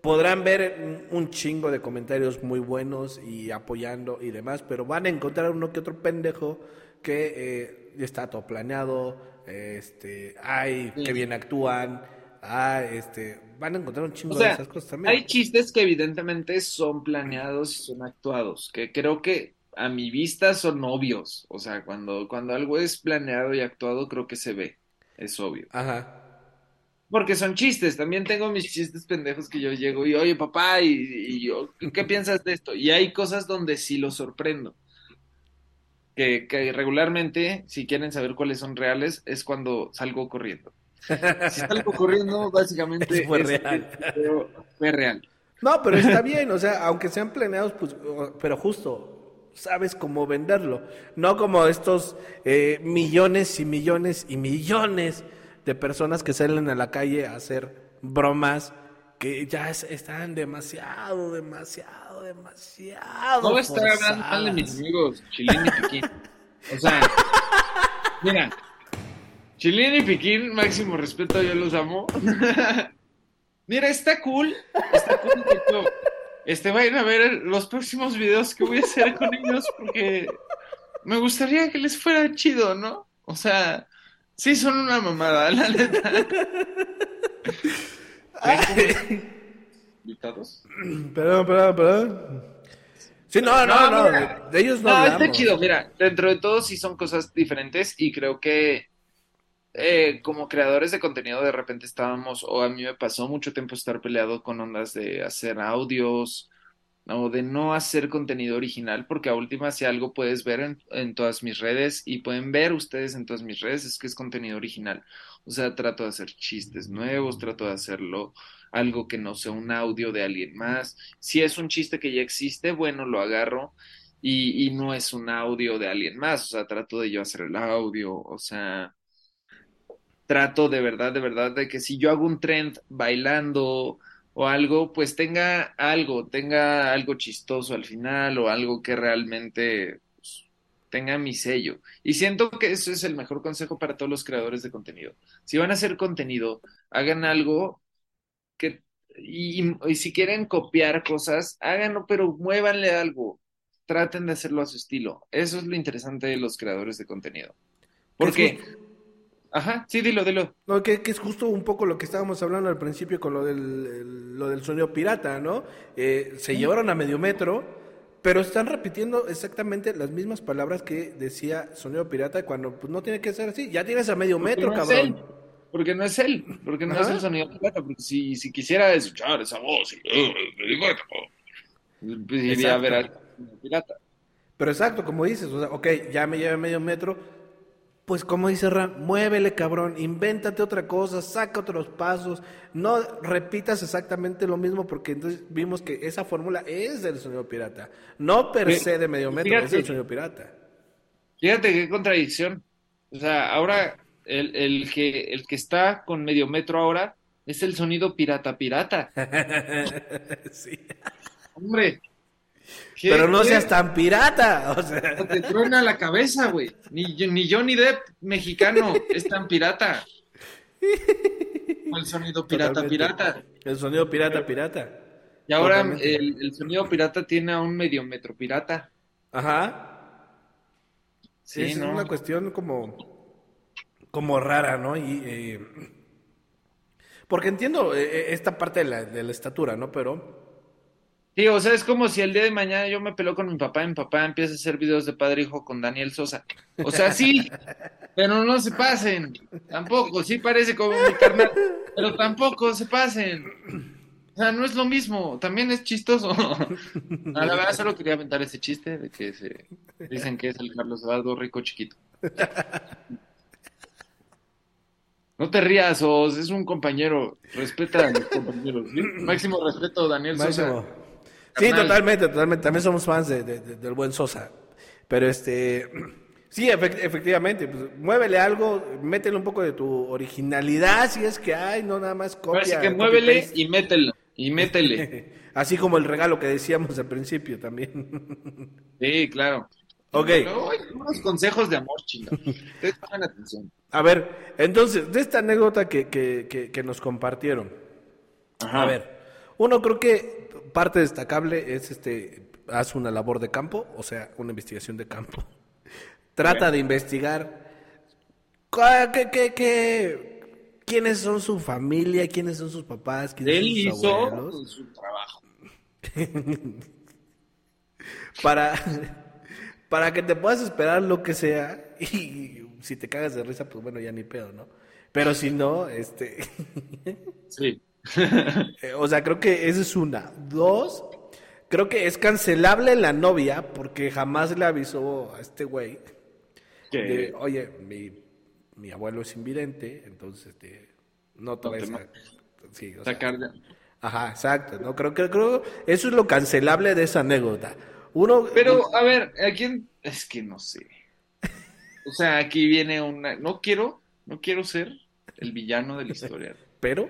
A: podrán ver un, chingo de comentarios muy buenos y apoyando y demás, pero van a encontrar uno que otro pendejo que eh, está todo planeado, este, ay,
B: Sí.
A: que bien actúan, ah, este, van a encontrar un chingo
B: O sea,
A: de esas cosas también.
B: Hay chistes que evidentemente son planeados y son actuados, que creo que a mi vista son obvios. O sea, cuando, cuando algo es planeado y actuado, creo que se ve. Es obvio.
A: Ajá.
B: Porque son chistes. También tengo mis chistes pendejos que yo llego y, oye, papá, y, y yo, ¿qué piensas de esto? Y hay cosas donde sí lo sorprendo. Que, que regularmente, si quieren saber cuáles son reales, es cuando salgo corriendo. Si salgo corriendo, básicamente
A: Fue
B: es-
A: real.
B: es- fue real.
A: No, pero está bien, o sea, aunque sean planeados, pues, pero justo, sabes cómo venderlo. No como estos eh, millones y millones y millones de personas que salen a la calle a hacer bromas que ya están demasiado, demasiado, demasiado.
B: No voy a estar hablando mal de mis amigos Chilín y Piquín. O sea, mira, Chilín y Piquín, máximo respeto, yo los amo. mira, está cool, está cool. Este, vayan a ver los próximos videos que voy a hacer con ellos porque me gustaría que les fuera chido, ¿no? O sea, sí son una mamada, la neta. ¿Invitados?
A: Perdón, perdón, perdón. Sí, no, no, no, de ellos no. No,
B: está chido, mira, dentro de todo sí son cosas diferentes y creo que eh, como creadores de contenido de repente estábamos, o a mí me pasó mucho tiempo estar peleado con ondas de hacer audios o de no hacer contenido original, porque a última si algo puedes ver en, en todas mis redes y pueden ver ustedes en todas mis redes es que es contenido original. O sea, trato de hacer chistes nuevos, trato de hacerlo algo que no sea un audio de alguien más. Si es un chiste que ya existe, bueno, lo agarro y, y no es un audio de alguien más. O sea, trato de yo hacer el audio, o sea, trato de verdad, de verdad, de que si yo hago un trend bailando o algo, pues tenga algo, tenga algo chistoso al final o algo que realmente tenga mi sello. Y siento que eso es el mejor consejo para todos los creadores de contenido. Si van a hacer contenido, hagan algo que, y, si quieren copiar cosas, háganlo, pero muévanle algo. Traten de hacerlo a su estilo. Eso es lo interesante de los creadores de contenido. Porque... Ajá, sí, dilo, dilo.
A: No, que, es justo un poco lo que estábamos hablando al principio con lo del, lo del sonido pirata, ¿no? Eh, se llevaron a medio metro pero están repitiendo exactamente las mismas palabras que decía Sonido Pirata cuando pues, no tiene que ser así. Ya tienes a medio metro, cabrón.
B: porque no es él, porque no es el Sonido Pirata. Porque si, si quisiera escuchar esa voz, pues iría a ver al Sonido Pirata.
A: Pero exacto, como dices, o sea, ok, ya me lleva medio metro, pues como dice Ram, muévele cabrón, invéntate otra cosa, saca otros pasos, no repitas exactamente lo mismo porque entonces vimos que esa fórmula es del sonido pirata, no per se de medio metro, es del sonido pirata.
B: Fíjate qué contradicción. O sea, ahora el, el, que, el que está con medio metro ahora es el sonido pirata pirata. sí. Hombre,
A: pero no seas tan pirata. O sea.
B: Te truena la cabeza, güey. Ni, ni Johnny Depp, mexicano, es tan pirata. El sonido pirata, pirata.
A: El sonido pirata, pirata.
B: Y ahora el, sonido pirata tiene a un medio metro pirata.
A: Ajá. Sí, es una cuestión como, como rara, ¿no? Y, eh, porque entiendo eh, eh, esta parte de la, de la estatura, ¿no? Pero
B: Sí, o sea, es como si el día de mañana yo me peló con mi papá y mi papá empieza a hacer videos de padre e hijo con Daniel Sosa. O sea, sí, pero no se pasen. Tampoco, sí parece como mi carnal, pero tampoco se pasen. O sea, no es lo mismo, también es chistoso. A la verdad, solo quería aventar ese chiste de que se dicen que es el Carlos Eduardo rico chiquito. No te rías, Os, es un compañero. Respeta a los compañeros. Máximo respeto, Daniel Sosa.
A: Sí, totalmente, totalmente. También somos fans de, del buen Sosa. Pero este, sí, efectivamente, pues, muévele algo, métele un poco de tu originalidad, si es que hay, no nada más copia. Así
B: que muévele y mételo, y métele.
A: Así como el regalo que decíamos al principio también.
B: Sí, claro.
A: Ok.
B: unos consejos de amor, chino.
A: atención. A ver, entonces, de esta anécdota que, que, que, nos compartieron. A ver, uno creo que parte destacable es este, haz una labor de campo, o sea, una investigación de campo. Trata de investigar qué, qué, qué, quiénes son su familia, quiénes son sus papás, quiénes
B: Él
A: son sus
B: hizo su trabajo.
A: para, para que te puedas esperar lo que sea y si te cagas de risa, pues bueno, ya ni pedo, ¿no? Pero si no, este...
B: sí.
A: Eh, o sea, creo que esa es una. Dos, creo que es cancelable la novia porque jamás le avisó a este güey. Que, oye, mi, mi, abuelo es invidente, entonces este, no te vayas a... Sí,
B: Sacar
A: Ajá, exacto. No creo que creo eso es lo cancelable de esa anécdota. Uno.
B: Pero, a ver, ¿a quién? Es que no sé. O sea, aquí viene una. No quiero, no quiero ser el villano de la historia.
A: Pero.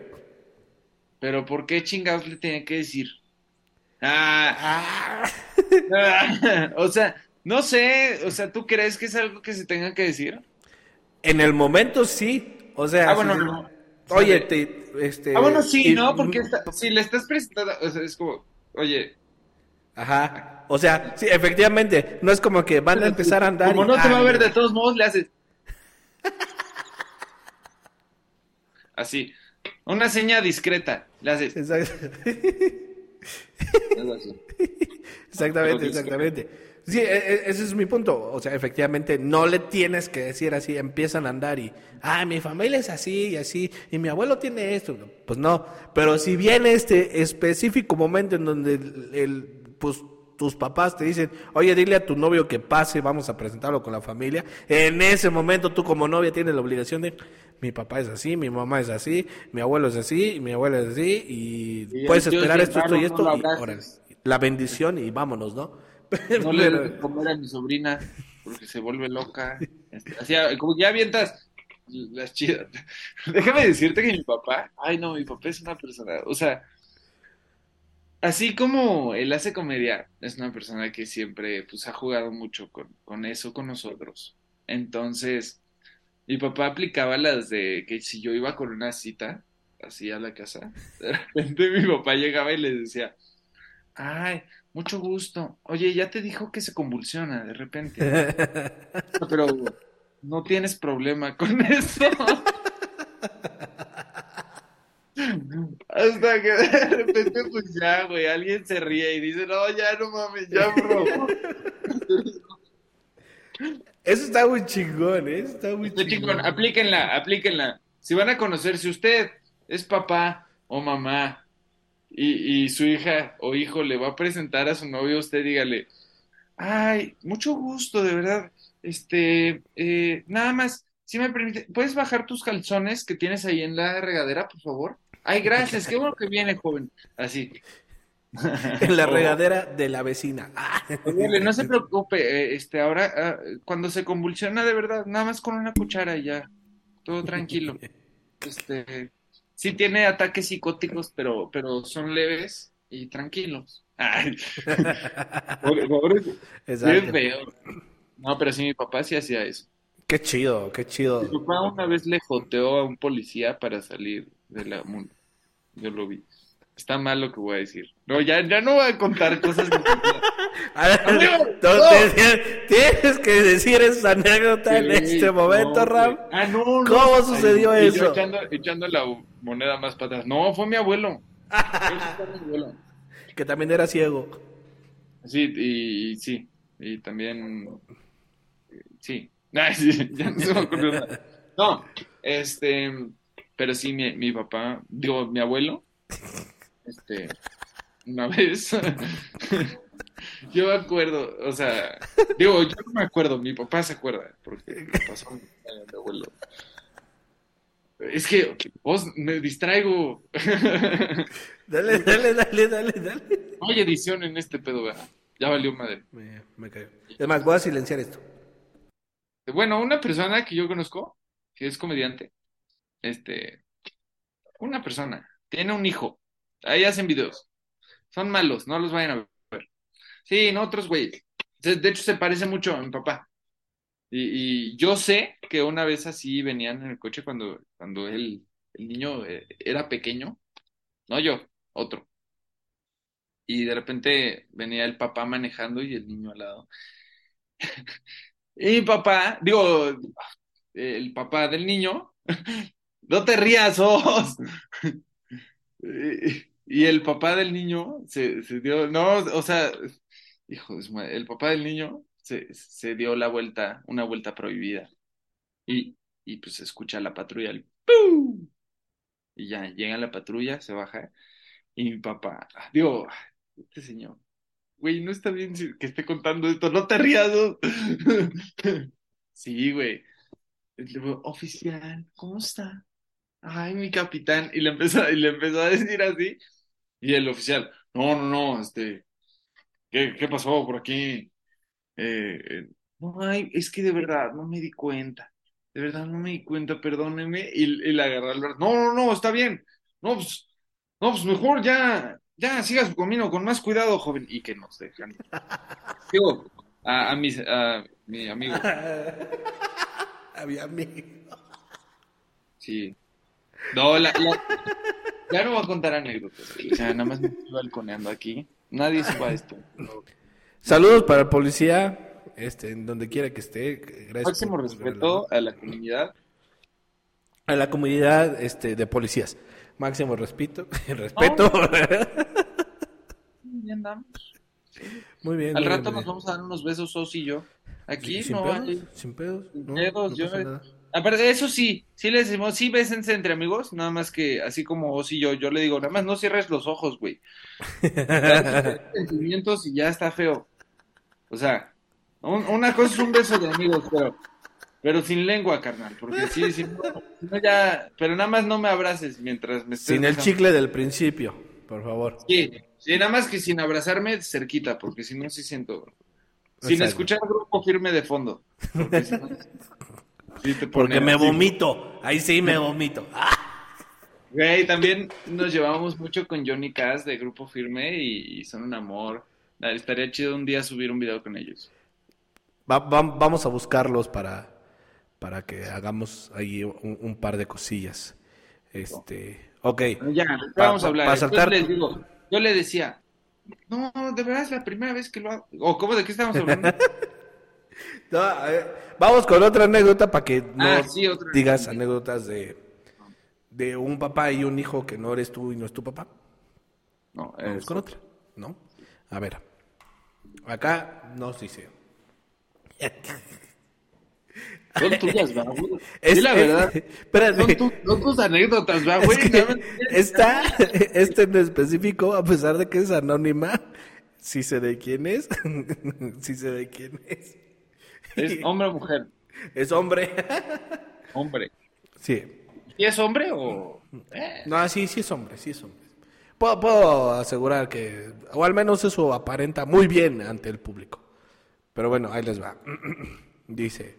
B: Pero, ¿por qué chingados le tenía que decir? Ah, ah, o sea, no sé, o sea, ¿tú crees que es algo que se tenga que decir?
A: En el momento sí, o sea.
B: Ah, bueno, no.
A: Oye, te, este.
B: Ah, bueno, sí,
A: y-
B: ¿no? Porque está- si le estás presentando, o sea, es como, oye,
A: Ajá. O sea, sí, efectivamente. No es como que van a empezar a andar.
B: como
A: y-
B: no te va a ver de todos modos, le haces. Así. Una seña discreta, le haces.
A: Exactamente, exactamente. Sí, e- e- ese es mi punto. O sea, efectivamente, no le tienes que decir así, empiezan a andar y, ah, mi familia es así y así, y mi abuelo tiene esto. Pues no, pero si viene este específico momento en donde el, el, pues tus papás te dicen, oye, dile a tu novio que pase, vamos a presentarlo con la familia. En ese momento tú como novia tienes la obligación de, mi papá es así, mi mamá es así, mi abuelo es así, mi abuela es así, y
B: Y
A: puedes esperar
B: es
A: esto, esto y esto,
B: no
A: y órale, la bendición y vámonos, ¿no?
B: No le comer a mi sobrina porque se vuelve loca. Este, Así, como que ya avientas las chidas. Déjame decirte que mi papá, ay no, mi papá es una persona, o sea, así como él hace comedia, es una persona que siempre pues ha jugado mucho con, con eso con nosotros. Entonces, mi papá aplicaba las de que si yo iba con una cita así a la casa, de repente mi papá llegaba y le decía, ay, mucho gusto. Oye, ya te dijo que se convulsiona de repente. Pero no tienes problema con eso. Hasta que de repente, pues ya, güey, alguien se ríe y dice, no, ya no mames, ya, bro.
A: Eso está muy chingón, ¿eh? Eso está muy
B: Está
A: chingón.
B: chingón, aplíquenla, aplíquenla. Si van a conocer, si usted es papá o mamá y, y su hija o hijo le va a presentar a su novio, usted dígale, ay, mucho gusto, de verdad. Este, eh, nada más, si me permite, ¿puedes bajar tus calzones que tienes ahí en la regadera, por favor? Ay, gracias, qué bueno que viene, joven. Así.
A: En la
B: O-
A: regadera de la vecina.
B: No se preocupe, eh, este, ahora, ah, cuando se convulsiona de verdad, nada más con una cuchara y ya, todo tranquilo. Este, sí tiene ataques psicóticos, pero, pero son leves y tranquilos. Ay, pobre, pobre, qué
A: Exacto.
B: feo. No, pero sí, mi papá sí hacía eso.
A: Qué chido, qué
B: Mi
A: chido.
B: papá una vez le joteó a un policía para salir de la mundo. Yo lo vi. Está mal lo que voy a decir. No, ya, ya no voy a contar cosas.
A: A ver, Tienes que decir esa anécdota en este momento,
B: no,
A: Ram.
B: Ah, no, no.
A: ¿Cómo sucedió
B: y yo
A: eso?
B: echando, echando la moneda más para atrás. No, fue mi abuelo. Mi.
A: Que también era ciego.
B: Sí, y, y sí. Y también. Sí. Ay, sí, ya no se me ocurrió nada. No, este. Pero sí, mi, mi papá, digo, mi abuelo, este. Una vez. Yo me acuerdo, o sea, digo, yo no me acuerdo, mi papá se acuerda, porque le pasó mi abuelo. Es que vos me distraigo.
A: Dale, dale, dale, dale, dale.
B: No hay edición en este pedo, ¿verdad? Ya valió madre.
A: Me, me cayó. Es más, voy a silenciar esto.
B: Bueno, una persona que yo conozco, que es comediante, este, una persona, tiene un hijo, ahí hacen videos, son malos, no los vayan a ver. Sí, no, otros güeyes. De hecho, se parece mucho a mi papá. Y, yo sé que una vez así venían en el coche cuando, cuando él, el niño eh, era pequeño, no yo, otro. Y de repente venía el papá manejando y el niño al lado. Y mi papá, digo, el papá del niño, no te rías, vos. Y el papá del niño se, dio, no, o sea, hijo el papá del niño se, se dio la vuelta, una vuelta prohibida. Y, y pues escucha la patrulla, el ¡pum! Y ya llega la patrulla, se baja, y mi papá, digo, este señor, güey, no está bien que esté contando esto, no te rías. Sí, güey. Oficial, ¿cómo está? Ay, mi capitán. Y le empezó, y le empezó a decir así. Y el oficial, no, no, no, este, ¿qué, qué pasó por aquí? Eh, eh, no, ay, es que de verdad no me di cuenta. De verdad no me di cuenta, perdóneme. Y, y le agarré el brazo. No, no, no, está bien. No, pues, no, pues mejor ya, ya siga su camino con más cuidado, joven. Y que nos dejan. Digo, a, a, mis, a mi amigo.
A: Había mí.
B: Sí. No, la, la- ya no voy a contar anécdotas. O sea, nada más me estoy balconeando aquí. Nadie suba esto.
A: Saludos para el policía, este, en donde quiera que esté. Gracias
B: Máximo
A: por-
B: respeto a la comunidad.
A: a la comunidad este, de policías. Máximo respeto. respeto.
B: Ya andamos.
A: muy bien.
B: Al
A: muy
B: rato
A: bien,
B: nos
A: muy
B: vamos a dar unos besos, Sos y yo.
A: bien.
B: Aquí
A: sin
B: no
A: pedos,
B: hay.
A: sin pedos.
B: sin
A: no,
B: pedos,
A: no
B: yo-
A: pasa nada.
B: Aparte, eso sí, sí les decimos, sí bésense entre amigos, nada más que así como Oz y yo, yo le digo, nada más no cierres los ojos, güey. Sentimientos y ya está feo. O sea, un- una cosa es un beso de amigos, pero, pero sin lengua, carnal, porque sí, si no, ya, pero nada más no me abraces mientras me estés
A: Sin el chicle del principio, por favor.
B: Sí, sí, nada más que sin abrazarme cerquita, porque si no sí siento. Sin
A: Exacto.
B: escuchar grupo firme de fondo. Porque, si no, sí te pone
A: Porque me
B: así.
A: vomito. Ahí sí me vomito. Ah,
B: Güey, también nos llevamos mucho con Johnny Cass de Grupo Firme y, y son un amor. Ah, Estaría chido un día subir un video con ellos.
A: va- va- vamos a buscarlos para, para que hagamos ahí un, un par de cosillas. Este, ok.
B: Ya,
A: Pa-
B: vamos a hablar.
A: pa saltar-
B: les digo, yo le decía, no, de verdad es la primera vez que lo hago. ¿O cómo de qué estamos hablando?
A: No, vamos con otra anécdota para que no
B: Ah, sí,
A: digas
B: anécdota.
A: anécdotas de, de un papá y un hijo que no eres tú y no es tu papá.
B: No,
A: Vamos con otra, ¿no? A ver. Acá nos dice.
B: son tuyas, ¿va, güey?
A: Es-
B: Sí, la verdad.
A: espérate.
B: Son, tu- son tus anécdotas, ¿va,
A: Es
B: güey?
A: que esta, este en específico, a pesar de que es anónima, sí sé de quién es. sí sé de quién es.
B: ¿Es hombre o mujer?
A: Es hombre.
B: Hombre.
A: Sí.
B: ¿Y es hombre o...? Eh,
A: No, sí, sí es hombre, sí es hombre. Puedo, puedo asegurar que, o al menos eso aparenta muy bien ante el público. Pero bueno, ahí les va. Dice,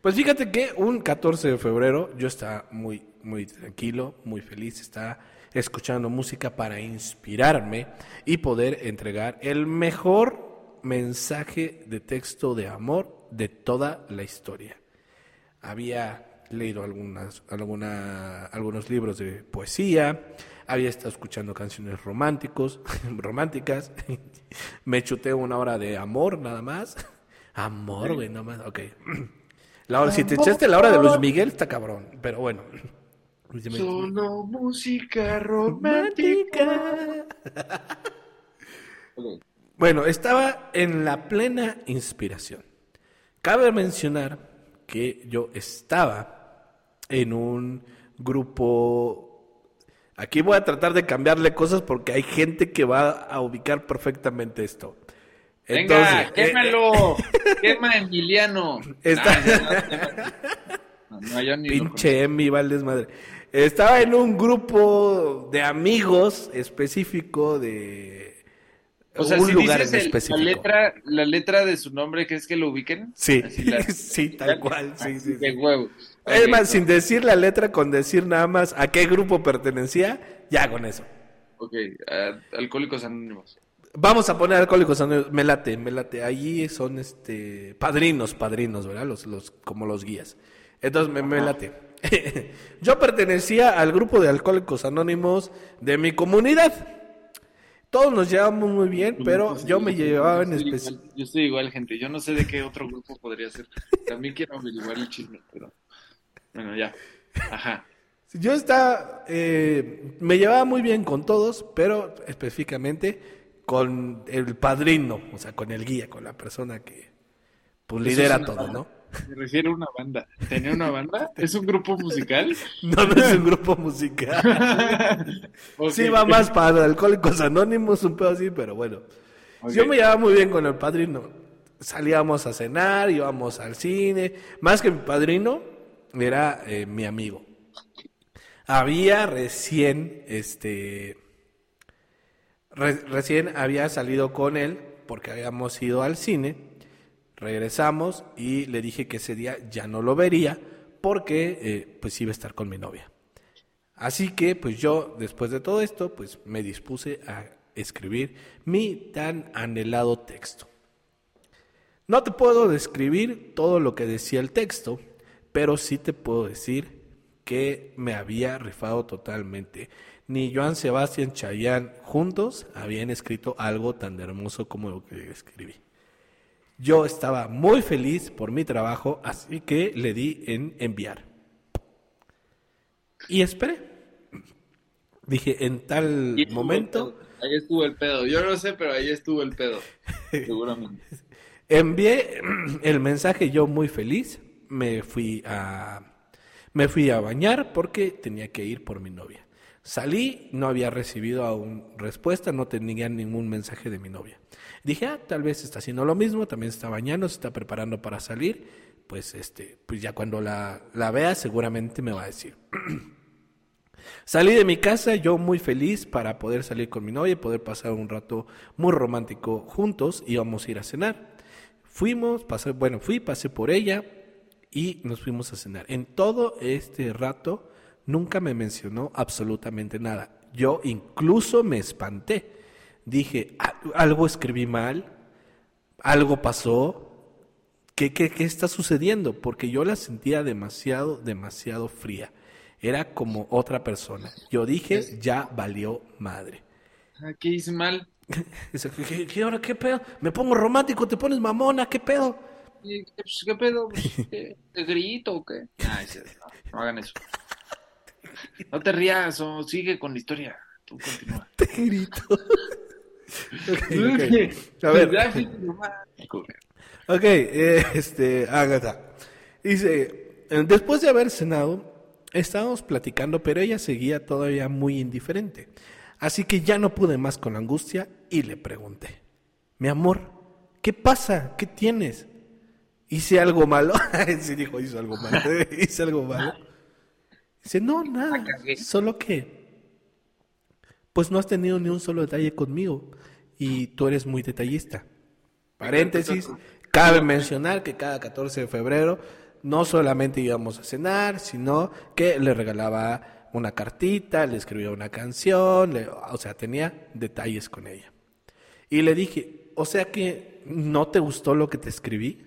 A: pues fíjate que un 14 de febrero yo estaba muy, muy tranquilo, muy feliz, estaba escuchando música para inspirarme y poder entregar el mejor mensaje de texto de amor de toda la historia había leído algunas, alguna, algunos libros de poesía, había estado escuchando canciones románticos, románticas, me chuté una hora de amor nada más. Amor, güey, nada más, ok. La hora, si te echaste la hora de Luis Miguel, está cabrón, pero bueno.
B: Solo música romántica.
A: Bueno, estaba en la plena inspiración. Cabe mencionar que yo estaba en un grupo... Aquí voy a tratar de cambiarle cosas porque hay gente que va a ubicar perfectamente esto.
B: Venga,
A: Entonces, eh,
B: quémalo. Quema Emiliano.
A: Está-.
B: No, no, ni
A: Pinche Emi, Valdés madre. Estaba en un grupo de amigos específico de
B: O sea,
A: un
B: si
A: lugar
B: dices
A: en
B: el-
A: específico.
B: la letra, la letra de su nombre, ¿crees que lo ubiquen?
A: Sí,
B: la-
A: sí, tal cual, sí, sí,
B: De huevo.
A: Es
B: Ok,
A: más,
B: no.
A: sin decir la letra, con decir nada más a qué grupo pertenecía, ya con eso.
B: Ok, ah, Alcohólicos Anónimos.
A: Vamos a poner alcohólicos anónimos. Me late, me late. Allí son este padrinos, padrinos, ¿verdad? Los, los, como los guías. Entonces me, me late. Yo pertenecía al grupo de alcohólicos anónimos de mi comunidad. Todos nos llevamos muy bien, pero yo me llevaba en especial.
B: Yo estoy igual, gente. Yo no sé de qué otro grupo podría ser. También quiero averiguar el chisme, pero... Bueno, ya. Ajá.
A: Yo estaba, eh, me llevaba muy bien con todos, pero específicamente con el padrino, o sea, con el guía, con la persona que pues, lidera todo. ¿no?
B: Me refiero a una banda. ¿Tenía una banda? ¿Es un grupo musical?
A: No, no es un grupo musical.
B: Ok.
A: Sí, va más para Alcohólicos Anónimos, un pedo así, pero bueno. Yo me llevaba muy bien con el padrino. Salíamos a cenar, íbamos al cine. Más que mi padrino, era eh, mi amigo. Había recién, este, re- recién había salido con él porque habíamos ido al cine, regresamos y le dije que ese día ya no lo vería porque eh, pues iba a estar con mi novia. Así que pues yo después de todo esto pues me dispuse a escribir mi tan anhelado texto. No te puedo describir todo lo que decía el texto, pero sí te puedo decir que me había rifado totalmente. Ni Joan Sebastián Chayán juntos habían escrito algo tan hermoso como lo que escribí. Yo estaba muy feliz por mi trabajo, así que le di en enviar. Y esperé. Dije, en tal momento...
B: Ahí estuvo el pedo. Yo no sé, pero ahí estuvo el pedo. Seguramente.
A: Envié el mensaje yo muy feliz. Me fui a me fui a bañar porque tenía que ir por mi novia. Salí, no había recibido aún respuesta, no tenía ningún mensaje de mi novia. Dije, ah, tal vez está haciendo lo mismo, también está bañando, se está preparando para salir. Pues este, pues ya cuando la, la vea seguramente me va a decir. Salí de mi casa yo muy feliz para poder salir con mi novia y poder pasar un rato muy romántico juntos. Íbamos a ir a cenar. Fuimos, pasé, bueno, fui, pasé por ella y nos fuimos a cenar. En todo este rato nunca me mencionó absolutamente nada. Yo incluso me espanté. Dije, algo escribí mal, algo pasó, ¿Qué, qué, qué está sucediendo? Porque yo la sentía demasiado, demasiado fría. Era como otra persona. Yo dije, ya valió madre.
B: Ah, ¿Qué hice mal?
A: ¿Qué, qué, ahora qué pedo? Me pongo romántico, te pones mamona, ¿qué pedo?
B: ¿Qué, qué pedo? ¿Qué, ¿Te grito o qué? Ah, no hagan eso. No te rías o sigue con la historia. Tú continúa.
A: Te grito. Okay, okay. A ver. Ok, eh, este, Agatha. Dice, eh, después de haber cenado, estábamos platicando, pero ella seguía todavía muy indiferente. Así que ya no pude más con la angustia y le pregunté, mi amor, ¿qué pasa? ¿Qué tienes? ¿Hice algo malo? sí dijo, hizo algo malo. ¿Hice algo malo? Dice, no, nada, solo que, pues no has tenido ni un solo detalle conmigo y tú eres muy detallista. Paréntesis, cabe mencionar que cada 14 de febrero no solamente íbamos a cenar, sino que le regalaba una cartita, le escribía una canción, o sea, tenía detalles con ella. Y le dije, o sea que no te gustó lo que te escribí.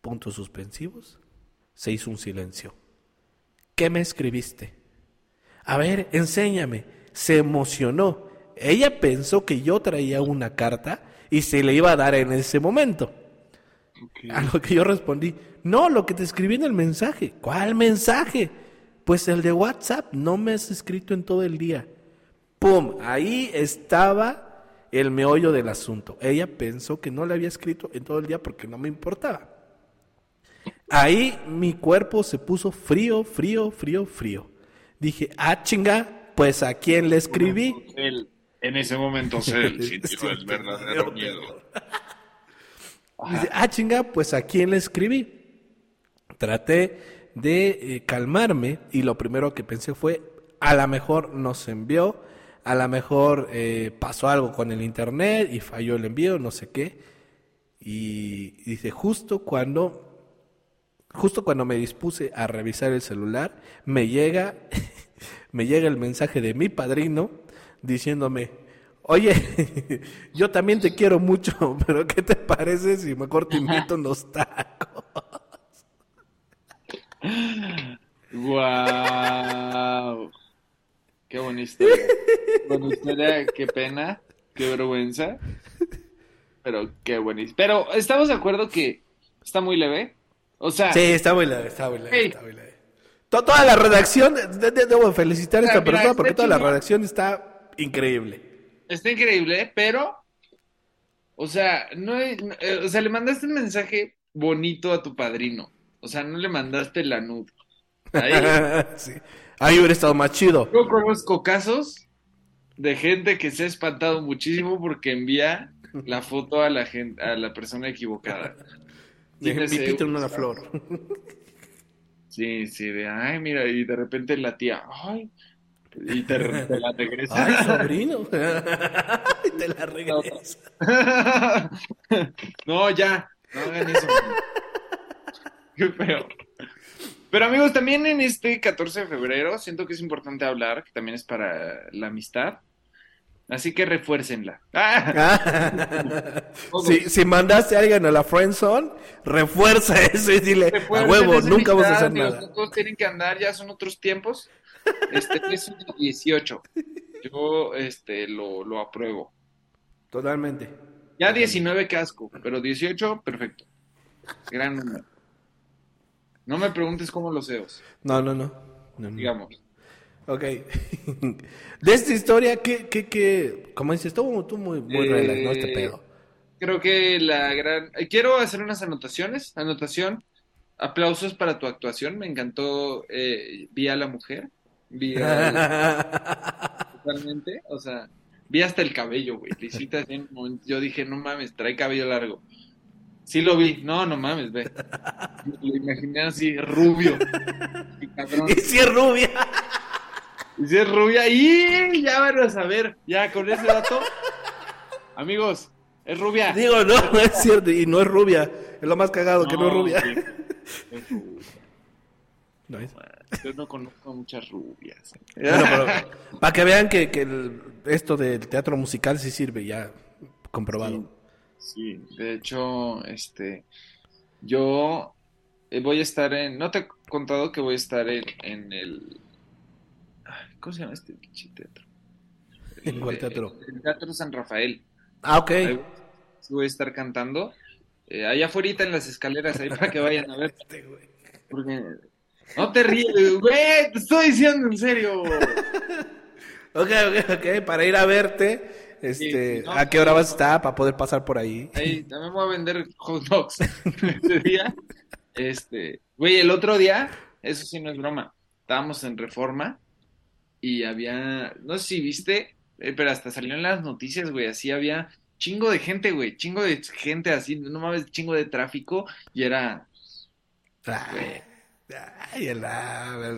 A: Puntos suspensivos. Se hizo un silencio. ¿Qué me escribiste? A ver, enséñame. Se emocionó. Ella pensó que yo traía una carta y se le iba a dar en ese momento. A lo que yo respondí, no, lo que te escribí en el mensaje. ¿Cuál mensaje? Pues el de WhatsApp, no me has escrito en todo el día. ¡Pum! Ahí estaba el meollo del asunto. Ella pensó que no le había escrito en todo el día porque no me importaba. Ahí mi cuerpo se puso frío, frío, frío, frío. Dije, ah, chinga, pues a quién le escribí.
B: en ese momento sintió el verdadero miedo.
A: Dice, ah, chinga, pues a quién le escribí. Traté de eh, calmarme y lo primero que pensé fue, a lo mejor nos envió, a lo mejor eh, pasó algo con el internet y falló el envío, no sé qué. Y dice, justo cuando justo cuando me dispuse a revisar el celular, me llega, me llega el mensaje de mi padrino diciéndome, Oye, yo también te quiero mucho, pero ¿qué te parece si mejor te invito unos tacos?
B: ¡Guau! Qué bonita historia. Buena historia, qué pena, qué vergüenza. Pero qué buenísimo. Pero estamos de acuerdo que está muy leve. O sea.
A: Sí, está muy leve, está muy leve, está muy leve. Toda la redacción, debo felicitar a esta persona porque toda la redacción está increíble.
B: Está increíble, pero, o sea, no, eh, o sea, le mandaste un mensaje bonito a tu padrino. O sea, no le mandaste la nud.
A: Ahí, sí. Ahí hubiera estado más chido.
B: Yo conozco casos de gente que se ha espantado muchísimo porque envía la foto a la gente, a la persona equivocada.
A: En una flor.
B: Sí, sí, de ay, mira, y de repente la tía, ay, y te, te la regresa.
A: Ay, sobrino. y te la regresa.
B: no, ya, no hagan eso. Qué feo. Pero amigos, también en este 14 de febrero siento que es importante hablar, que también es para la amistad. Así que refuércenla.
A: si, si, mandaste a alguien a la friendzone, refuerza eso y dile, a huevo, nunca vas a hacer nada.
B: Todos tienen que andar, ya son otros tiempos. Este es 18. Yo este, lo, lo apruebo.
A: Totalmente.
B: Ya 19 casco, pero 18, perfecto. Gran número. No me preguntes cómo los seos.
A: No, no, no.
B: Digamos.
A: Ok. de esta historia, ¿qué, qué, qué? Como dices, estuvo tú muy, muy eh, ¿no? Este pedo.
B: Creo que la gran... eh, Quiero hacer unas anotaciones. Anotación. Aplausos para tu actuación. Me encantó. eh, vi a la mujer. Vi a... Totalmente. O sea, vi hasta el cabello, güey. Momento. Yo dije, no mames, trae cabello largo. Sí lo vi. No, no mames, ve. Lo imaginé así, rubio. Y cabrón.
A: Y si es rubia.
B: Y si es rubia, y ya van a saber, ya con ese dato, amigos, es rubia.
A: Digo, no, no es cierto, y no es rubia. Es lo más cagado, que no es rubia.
B: sí, es rubia.
A: No es.
B: Yo no conozco muchas rubias.
A: Bueno, pero para que vean que, que el- esto del teatro musical sí sirve, ya comprobado.
B: Sí, de hecho, este, yo eh, voy a estar en, no te he contado que voy a estar en, en el, ¿cómo se llama este pinche teatro?
A: ¿En cuál
B: Eh,
A: teatro?
B: El Teatro San Rafael.
A: Ah, ok.
B: Ahí voy a estar cantando. Eh, allá afuera en las escaleras, ahí para que vayan a ver.
A: Este.
B: Porque... No te ríes, güey, te estoy diciendo en serio.
A: Ok, ok, ok, para ir a verte, este,
B: Sí, no,
A: ¿a qué hora vas a estar para poder pasar por ahí?
B: Ahí también voy a vender hot dogs ese día. Este, güey, el otro día, eso sí no es broma, estábamos en Reforma y había, no sé si viste, eh, pero hasta salió en las noticias, güey, así había chingo de gente, güey, chingo de gente así, no mames, chingo de tráfico y era,
A: Ay, ay, el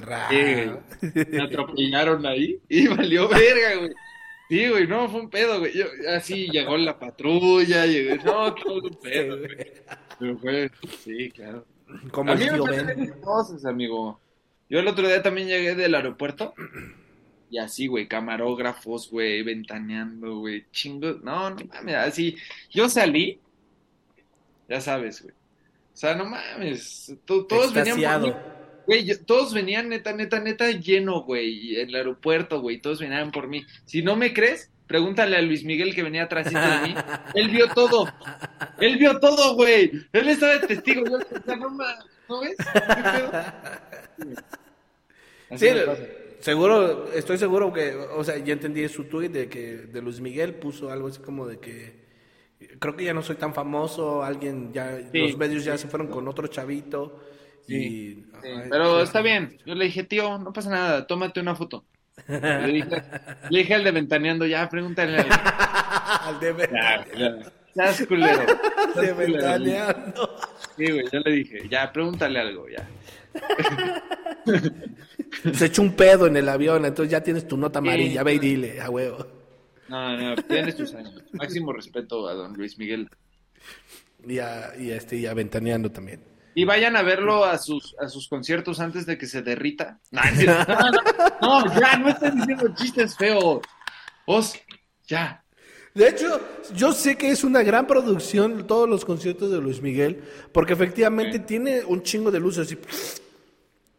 A: rap, el.
B: Sí, me atropellaron ahí y valió verga, güey. Sí, güey, no, fue un pedo, güey. Yo, así llegó la patrulla, llegó, no, todo un pedo, güey. Pero fue, sí, claro.
A: Como
B: A mí me
A: tío
B: pasan
A: Ben.
B: esas cosas, amigo. Yo el otro día también llegué del aeropuerto y así, güey, camarógrafos, güey, ventaneando, güey, chingos. No, no mames, así. Yo salí, ya sabes, güey. O sea, no mames, to- todos venían por mí.
A: Extasiado.
B: Güey, yo- todos venían neta, neta, neta lleno, güey, en el aeropuerto, güey, todos venían por mí. Si no me crees, pregúntale a Luis Miguel que venía atrás de mí. Él vio todo. Él vio todo, güey. Él estaba de testigo. Yo, o sea, no, ¿no ves? ¿Qué pedo? Así
A: Sí,
B: me pasa.
A: Seguro, estoy seguro que, o sea, ya entendí su tweet de que de Luis Miguel puso algo así como de que creo que ya no soy tan famoso, alguien ya,
B: Sí.
A: los medios ya se fueron con otro chavito y...
B: Sí,
A: ay,
B: pero está bien. Yo le dije, tío, no pasa nada, tómate una foto. Le dije, le dije al de Ventaneando, ya, pregúntale
A: Al de
B: Ya, ya. Seas culero.
A: de ventaneando.
B: Sí, güey, yo le dije, ya, pregúntale algo, ya.
A: Se echó un pedo en el avión, entonces ya tienes tu nota amarilla,
B: Sí.
A: ve y dile, a huevo.
B: No, no, tienes tus años. Máximo respeto a don Luis Miguel.
A: Y a, y a este, y a ventaneando también.
B: Y vayan a verlo a sus, a sus conciertos antes de que se derrita. No, no, no, no, ya, no estás diciendo chistes feos. Vos, ya.
A: De hecho, yo sé que es una gran producción todos los conciertos de Luis Miguel, porque efectivamente tiene un chingo de luces y,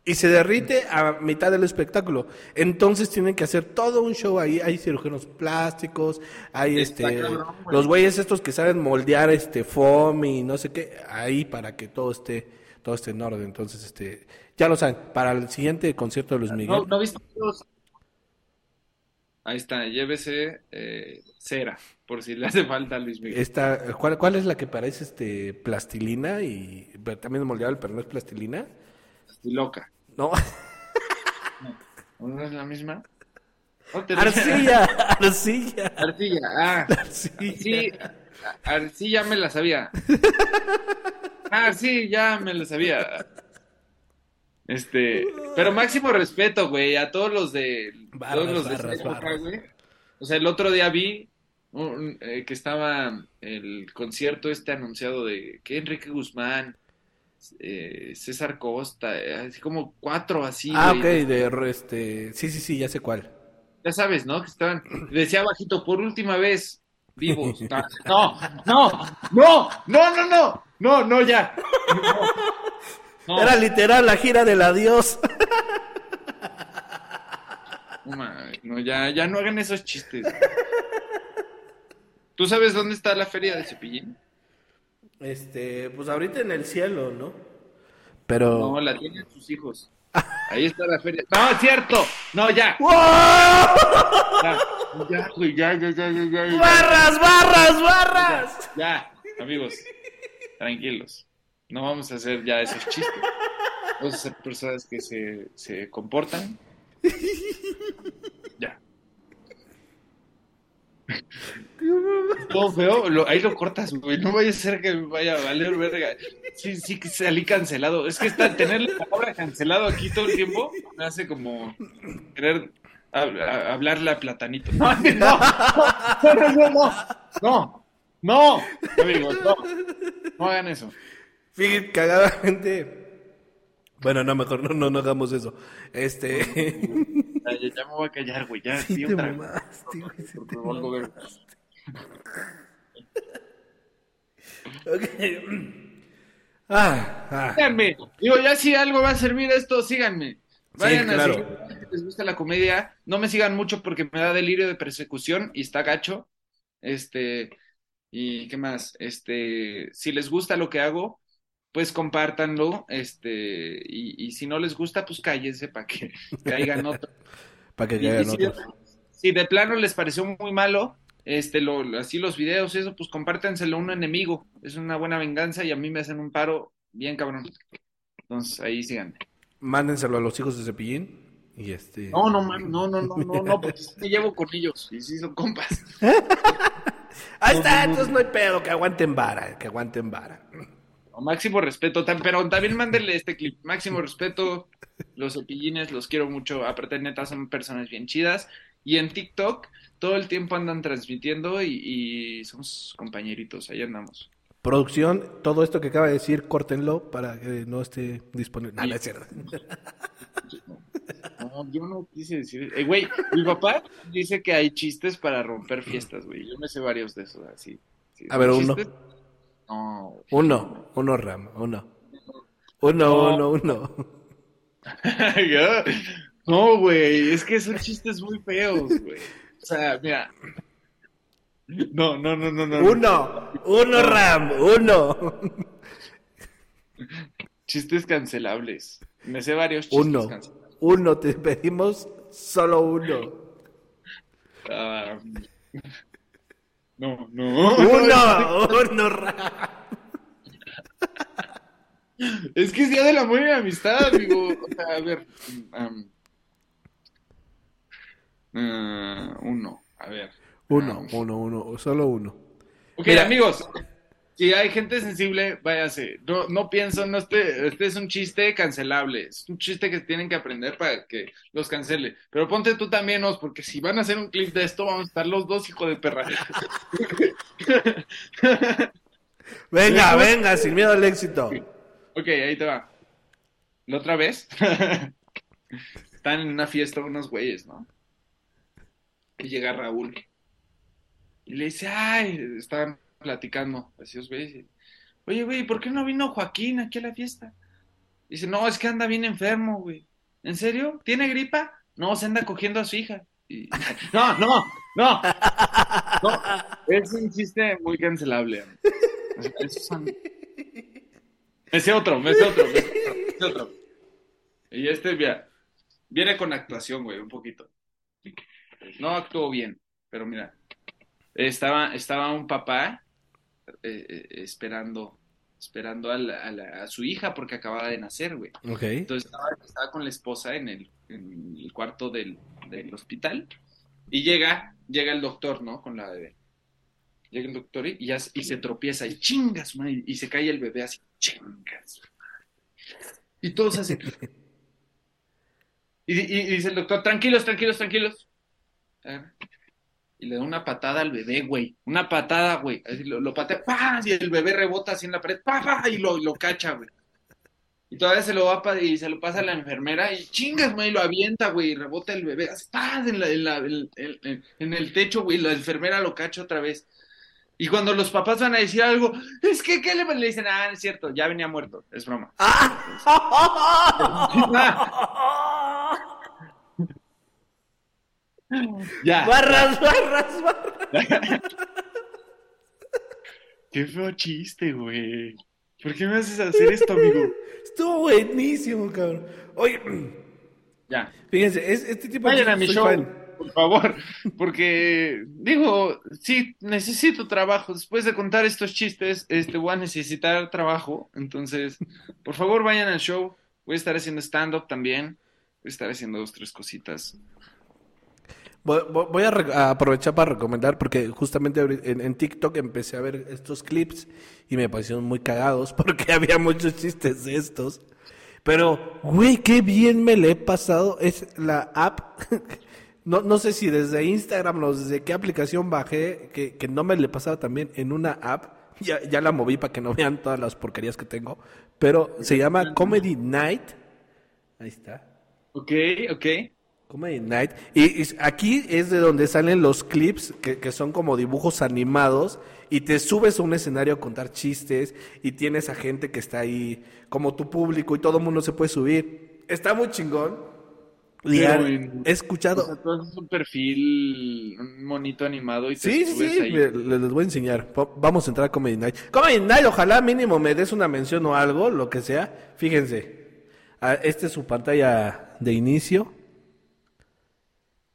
A: y se derrite a mitad del espectáculo. Entonces tienen que hacer todo un show ahí. Hay cirujanos plásticos, hay
B: Está
A: este
B: cabrón, güey.
A: los güeyes estos que saben moldear este foam y no sé qué, ahí para que todo esté todo esté en orden. Entonces, este, ya lo saben, para el siguiente concierto de Luis Miguel.
B: ¿No, ¿no viste los- Ahí está, llévese eh, cera, por si le hace falta a Luis Miguel.
A: Esta, ¿cuál, ¿Cuál es la que parece este plastilina y pero también moldeable, pero no es plastilina?
B: Estoy loca.
A: No,
B: ¿No es la misma? No te-
A: arcilla, arcilla,
B: Arcilla, ah.
A: arcilla.
B: Sí, a- sí, ya me la sabía. Ah, sí, ya me la sabía. Este, pero máximo respeto, güey, a todos los de
A: Barras,
B: todos los de
A: barras,
B: esa época, güey. O sea, el otro día vi un- eh, que estaba el concierto este anunciado de que Enrique Guzmán, eh, César Costa, eh, así como cuatro así,
A: ah, ok, de este. Sí, sí, sí, ya sé cuál.
B: Ya sabes, ¿no? Que estaban, decía bajito, por última vez, vivos. No, no, no, no, no, no, no, no, ya. No, no,
A: Era literal la gira del adiós.
B: no, ya, ya no hagan esos chistes. ¿Tú sabes dónde está la feria de Cepillín?
A: Este, pues ahorita en el cielo, ¿no? Pero.
B: No, la tienen sus hijos. Ahí está la feria. No, es cierto. No, ya.
A: ¡Wow!
B: Ya, ya, güey, ya, ya, ya, ya, ya, ya.
A: ¡Barras, barras, barras!
B: Ya, amigos, tranquilos. No vamos a hacer ya esos chistes. Vamos a ser personas que se, se comportan. Ya. Todo feo, lo- ahí lo cortas, güey. No vaya a ser que me vaya a valer verga. Sí, sí, que salí cancelado. Es que está, tener la palabra cancelado aquí todo el tiempo me hace como querer hab- a- hablarle a Platanito. No, no, no, no, no, no, no, no, amigos, no, no hagan eso.
A: Fíjate, cagadamente. Bueno, no, mejor no, no, no hagamos eso. Este.
B: Ya, me voy a callar, güey. Ya,
A: Sí
B: di
A: te
B: otra.
A: mamaste, güey, sí
B: Porque
A: te
B: valgo ver.
A: Ok. Ah, ah.
B: Síganme. Digo, ya si algo va a servir esto, síganme. Vayan
A: Sí,
B: a seguir, les gusta la comedia. No me sigan mucho porque me da delirio de persecución y está gacho. Este, y qué más, este, si les gusta lo que hago, pues compártanlo. Este, y, y si no les gusta, pues cállense para que caigan otros.
A: Para que
B: y
A: caigan
B: si de plano les pareció muy malo, este, lo, así los videos, eso, pues compártenselo a un enemigo. Es una buena venganza y a mí me hacen un paro bien cabrón. Entonces, ahí síganme.
A: Mándenselo a los hijos de Cepillín. Y este.
B: No, no, man, no, no, no, no, no, porque sí me llevo con ellos y sí son compas.
A: Ahí está, entonces no hay pedo, que aguanten vara, que aguanten vara.
B: O máximo respeto, pero también mándenle este clip. Máximo respeto, los cepillines, los quiero mucho. Aparte, neta, son personas bien chidas. Y en TikTok todo el tiempo andan transmitiendo y, y somos compañeritos, ahí andamos.
A: Producción, todo esto que acaba de decir, córtenlo para que no esté disponible. Es cierto.
B: No, yo no quise decir. Eh, güey, mi papá dice que hay chistes para romper fiestas, güey. Yo me sé varios de esos, así. Sí,
A: A ver,
B: ¿son
A: uno.
B: chistes? No.
A: Uno, uno, Ram, uno. Uno,
B: No.
A: uno, uno.
B: No, güey, es que son chistes muy feos, güey. O sea, mira. No, no, no, no, no.
A: Uno, uno, Ram, uno.
B: Chistes cancelables. Me sé varios chistes
A: Uno,
B: cancelables.
A: uno, te pedimos solo uno.
B: Ah, no, no.
A: Uno, uno, Ram.
B: Es que es día del amor y la amistad, amigo. O sea, a ver. um, ah, uno, a ver.
A: Uno,
B: Ah,
A: uno, uno, solo uno.
B: Ok,
A: Mira.
B: amigos. Si hay gente sensible, váyase. No, no pienso, no este, este es un chiste cancelable. Es un chiste que tienen que aprender para que los cancele. Pero ponte tú también, Os, porque si van a hacer un clip de esto, vamos a estar los dos, hijo de perra.
A: Venga, venga, sin miedo al éxito.
B: Ok, ahí te va. La otra vez están en una fiesta unos güeyes, ¿no? Y llega Raúl. Y le dice, ay, estaban platicando, así güeyes. y, Oye, güey, ¿por qué no vino Joaquín aquí a la fiesta? Dice, no, es que anda bien enfermo, güey. ¿En serio? ¿Tiene gripa? No, se anda cogiendo a su hija. Y- No, no, no. No, es un chiste muy cancelable. son- me sé otro, me sé otro, me sé otro, me sé otro. Y este, mira, viene con actuación, güey, un poquito. No actuó bien, pero mira, estaba, estaba un papá eh, eh, esperando, esperando a, la- a la- a su hija porque acababa de nacer, güey.
A: Ok.
B: Entonces estaba, estaba con la esposa en el, en el cuarto del, del hospital y llega, llega el doctor, ¿no? Con la bebé. Llega el doctor y, ya, y se tropieza y chingas, madre, y se cae el bebé así, chingas. madre. Y todos. Y, y- y dice el doctor, tranquilos, tranquilos, tranquilos. Ah. y le da una patada al bebé, güey. Una patada, güey. Así lo, lo patea, ¡pah! Y el bebé rebota así en la pared, ¡pah! pah! Y lo, lo cacha, güey. Y todavía se lo va pa- y se lo pasa a la enfermera y chingas, güey, lo avienta, güey, y rebota el bebé, así, ¡pah! En, la- en la- en- en- en el techo, güey, la enfermera lo cacha otra vez. Y cuando los papás van a decir algo, es que, ¿qué le, le dicen? Ah, es cierto, ya venía muerto, es broma. ya.
A: Barras, barras, barras.
B: Qué feo chiste, güey. ¿Por qué me haces hacer esto, amigo?
A: Estuvo buenísimo, cabrón. Oye,
B: Ya.
A: fíjense, es, este tipo
B: Vayan a mi show,
A: fan.
B: por favor, porque digo, sí, necesito trabajo. Después de contar estos chistes, este, voy a necesitar trabajo. Entonces, por favor, vayan al show. Voy a estar haciendo stand-up también. Voy a estar haciendo dos, tres cositas.
A: Voy, a, aprovechar para recomendar porque justamente en TikTok empecé a ver estos clips y me parecieron muy cagados porque había muchos chistes de estos. Pero, güey, qué bien me le he pasado. Es la app. No, no sé si desde Instagram o desde qué aplicación bajé, que, que no me le pasaba también en una app. Ya, ya la moví para que no vean todas las porquerías que tengo. Pero se llama Comedy Night. Ahí está.
B: Ok, ok.
A: Comedy Night. Y, y aquí es de donde salen los clips que, que son como dibujos animados y te subes a un escenario a contar chistes y tienes a gente que está ahí como tu público y todo el mundo se puede subir. Está muy chingón. Y
B: Pero
A: he escuchado...
B: O sea, tú haces un perfil, un monito animado y te
A: Sí, sí,
B: subes
A: sí,
B: ahí.
A: le- les, les voy a enseñar. Vamos a entrar a Comedy Night. Comedy Night, ojalá mínimo me des una mención o algo, lo que sea. Fíjense, esta es su pantalla de inicio.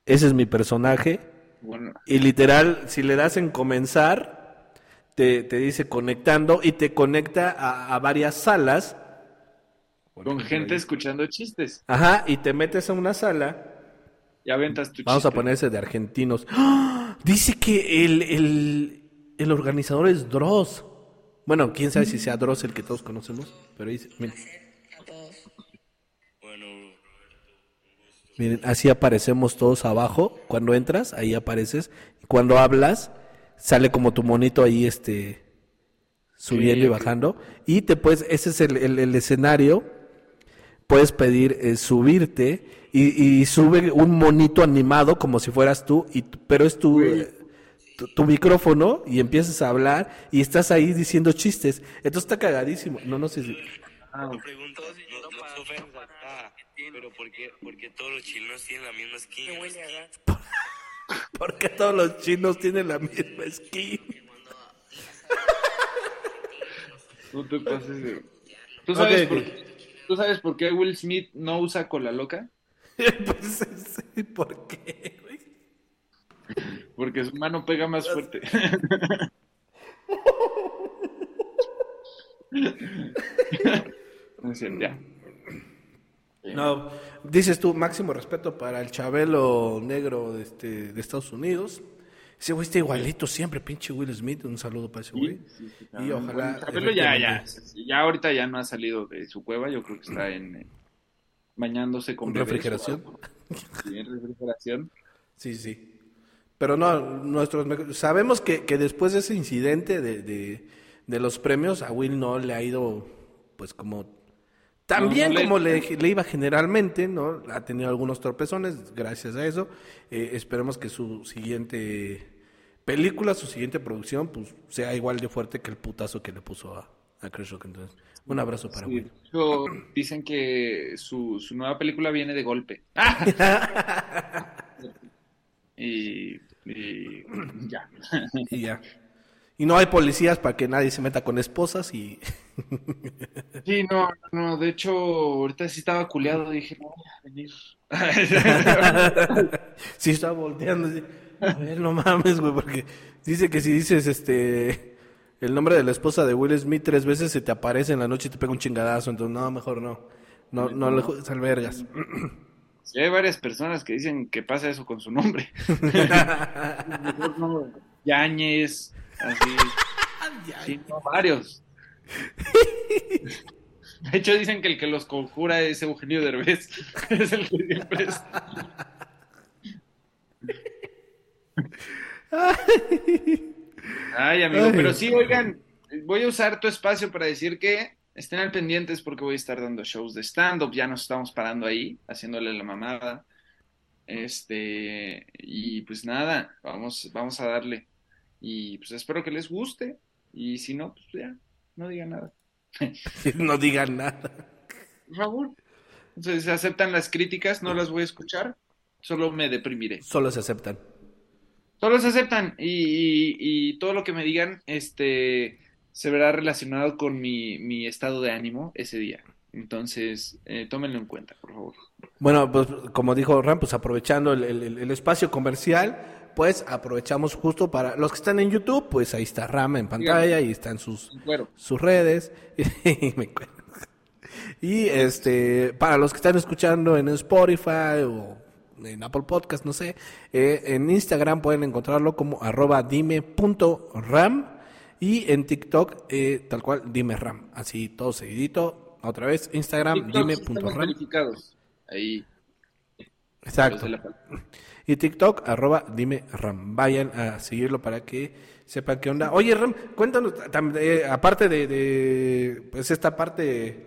A: Ese es mi personaje.
B: Bueno,
A: Y literal, si le das en comenzar, te, te dice conectando y te conecta a, a varias salas.
B: con gente escuchando chistes.
A: Ajá, y te metes a una sala.
B: Y aventas tu
A: Vamos a ponerse de argentinos. ¡Ah! Dice que el, el, el organizador es Dross. Bueno, quién sabe si sea Dross el que todos conocemos, pero dice,
C: a todos.
A: Miren, así aparecemos todos abajo. Cuando entras, ahí apareces. Cuando hablas, sale como tu monito ahí, este, subiendo y bajando. Y te puedes, ese es el, el- el escenario. Puedes pedir eh, subirte y, y sube un monito animado como si fueras tú, y, pero es tu, eh, tu, tu micrófono y empiezas a hablar y estás ahí diciendo chistes. Entonces está cagadísimo. No, no sé si...
B: Ah,
C: pero ¿por qué, por qué todos los chinos tienen la misma skin?
A: ¿Por qué todos los chinos tienen la misma skin?
B: no te pases de... ¿Tú sabes,
A: Ok,
B: por. ¿Tú sabes por qué Will Smith no usa cola loca?
A: pues, sí, ¿por qué? güey?
B: Porque su mano pega más fuerte. No es cierto, ya.
A: No, dices tú, máximo respeto para el Chabelo negro de, este, de Estados Unidos. Ese güey está igualito siempre, pinche Will Smith. Un saludo para ese güey.
B: Sí, sí,
A: Y ojalá.
B: Chabelo ya, ya, ya ahorita ya no ha salido de su cueva, yo creo que está en eh, bañándose con
A: ¿Con
B: bebés o
A: refrigeración?
B: Sí, en refrigeración.
A: Sí, sí. Pero no, nuestros sabemos que, que después de ese incidente de, de, de los premios, a Will no le ha ido, pues como
B: No, no le-
A: como le, le iba generalmente, ¿no? Ha tenido algunos torpezones gracias a eso. Eh, esperemos que su siguiente película, su siguiente producción, pues sea igual de fuerte que el putazo que le puso a, a Chris Rock. Entonces, un abrazo para
B: Sí, hecho, dicen que su, su nueva película viene de golpe. y, y ya.
A: Y ya. Y no hay policías para que nadie se meta con esposas y...
B: Sí, no, no, de hecho, ahorita sí estaba culeado, dije, no voy a venir.
A: sí estaba volteando. así, A ver, no mames, güey, porque dice que si dices este el nombre de la esposa de Will Smith tres veces se te aparece en la noche y te pega un chingadazo, entonces no, mejor no. No, no le juegues al vergas.
B: Sí, hay varias personas que dicen que pasa eso con su nombre. Mejor no, Yáñez, así. Sí, no, varios. De hecho, dicen que el que los conjura es Eugenio Derbez. Es el que siempre es. Ay, amigo, pero sí, oigan, voy a usar tu espacio para decir que estén al pendientes porque voy a estar dando shows de stand-up, ya nos estamos parando ahí, haciéndole la mamada. Este, y pues nada, vamos, vamos a darle. Y pues espero que les guste. Y si no, pues ya, no digan nada.
A: No digan nada.
B: Por favor. Entonces, se aceptan las críticas, no las voy a escuchar, solo me deprimiré.
A: Solo se aceptan.
B: Solo se aceptan y, y- y todo lo que me digan este, se verá relacionado con mi, mi estado de ánimo ese día. Entonces, eh, tómenlo en cuenta, por favor.
A: Bueno, pues como dijo Ram, pues aprovechando el, el- el espacio comercial, pues aprovechamos justo para los que están en YouTube, pues ahí está Ram en pantalla y están sus,
B: Bueno,
A: sus redes. Y, me cuelgo. Y, este, para los que están escuchando en Spotify o en Apple Podcast, no sé, eh, en Instagram pueden encontrarlo como arroba dime.ram y en TikTok eh, tal cual dime ram, así todo seguidito. Otra vez, Instagram dime.ram.
B: Ahí.
A: Exacto. Y TikTok, arroba dime Ram. Vayan a seguirlo para que sepan qué onda. Oye, Ram, cuéntanos, eh, aparte de, de, pues esta parte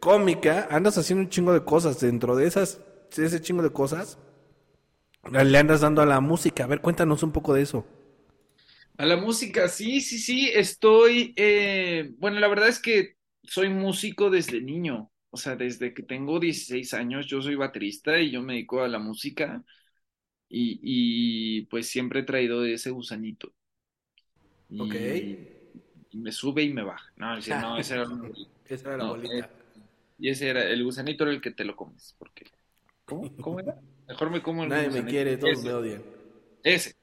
A: cómica, andas haciendo un chingo de cosas. Dentro de esas, de ese chingo de cosas, le andas dando a la música. A ver, cuéntanos un poco de eso.
B: A la música, sí, sí, sí, estoy, eh, bueno, la verdad es que soy músico desde niño, o sea, desde que tengo 16 años yo soy baterista y yo me dedico a la música y, y pues siempre he traído ese gusanito. Y,
A: Ok.
B: y me sube y me baja. No, ese, no, ese era
A: Esa era la
B: No,
A: bolita.
B: y ese era, el gusanito era el que te lo comes, porque, ¿cómo? ¿Cómo era? Mejor me como el
A: Nadie me
B: gusanito.
A: quiere, todos
B: Ese.
A: me odian.
B: Ese.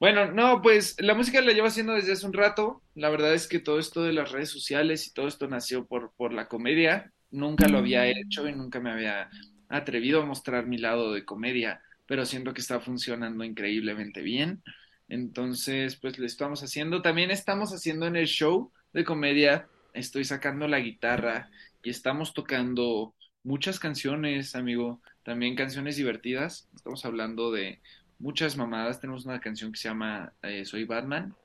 B: Bueno, no, pues la música la llevo haciendo desde hace un rato. La verdad es que todo esto de las redes sociales y todo esto nació por, por la comedia. Nunca lo había hecho y nunca me había atrevido a mostrar mi lado de comedia, pero siento que está funcionando increíblemente bien. Entonces, pues le estamos haciendo. También estamos haciendo en el show de comedia. Estoy sacando la guitarra y estamos tocando muchas canciones, amigo. También canciones divertidas. Estamos hablando de muchas mamadas. Tenemos una canción que se llama eh, Soy Batman.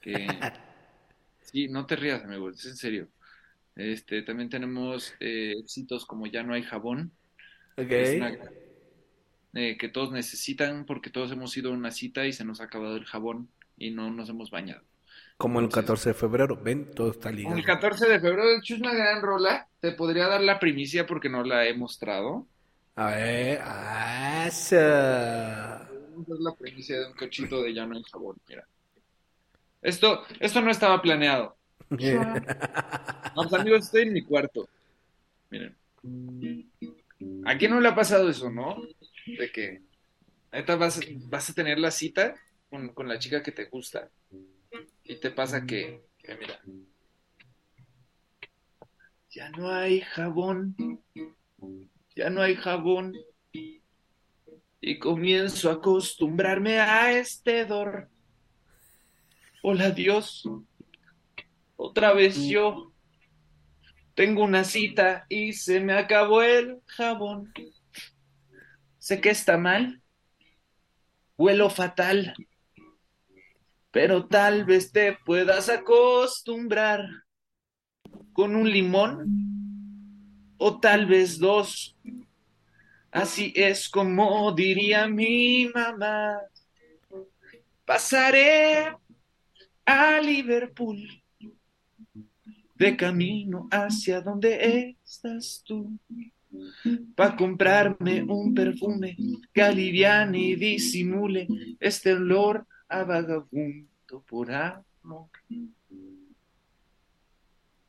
B: Que sí, no te rías, amigo, es en serio. Este, también tenemos eh, éxitos como Ya no hay jabón.
A: Ok.
B: Es una- eh, que todos necesitan porque todos hemos ido a una cita y se nos ha acabado el jabón y no nos hemos bañado.
A: Como el
B: Entonces-
A: 14 de febrero. Ven, todo está ligado.
B: El 14 de febrero, de hecho, es una gran rola. Te podría dar la primicia porque no la he mostrado.
A: A ver, esa.
B: Es la primicia de un cachito de Ya no hay jabón, mira. Esto, esto no estaba planeado. No, pues, amigos, estoy en mi cuarto. Miren. ¿A quién no le ha pasado eso, no? De que ahorita vas, vas a tener la cita con, con la chica que te gusta y te pasa que, mira, ya no hay jabón, ya no hay jabón y comienzo a acostumbrarme a este hedor. Hola Dios, otra vez yo. Tengo una cita y se me acabó el jabón. Sé que está mal, huelo fatal, pero tal vez te puedas acostumbrar con un limón o tal vez dos. Así es como diría mi mamá. Pasaré a Liverpool de camino hacia donde estás tú, para comprarme un perfume que aliviane y disimule este olor a vagabundo por amor.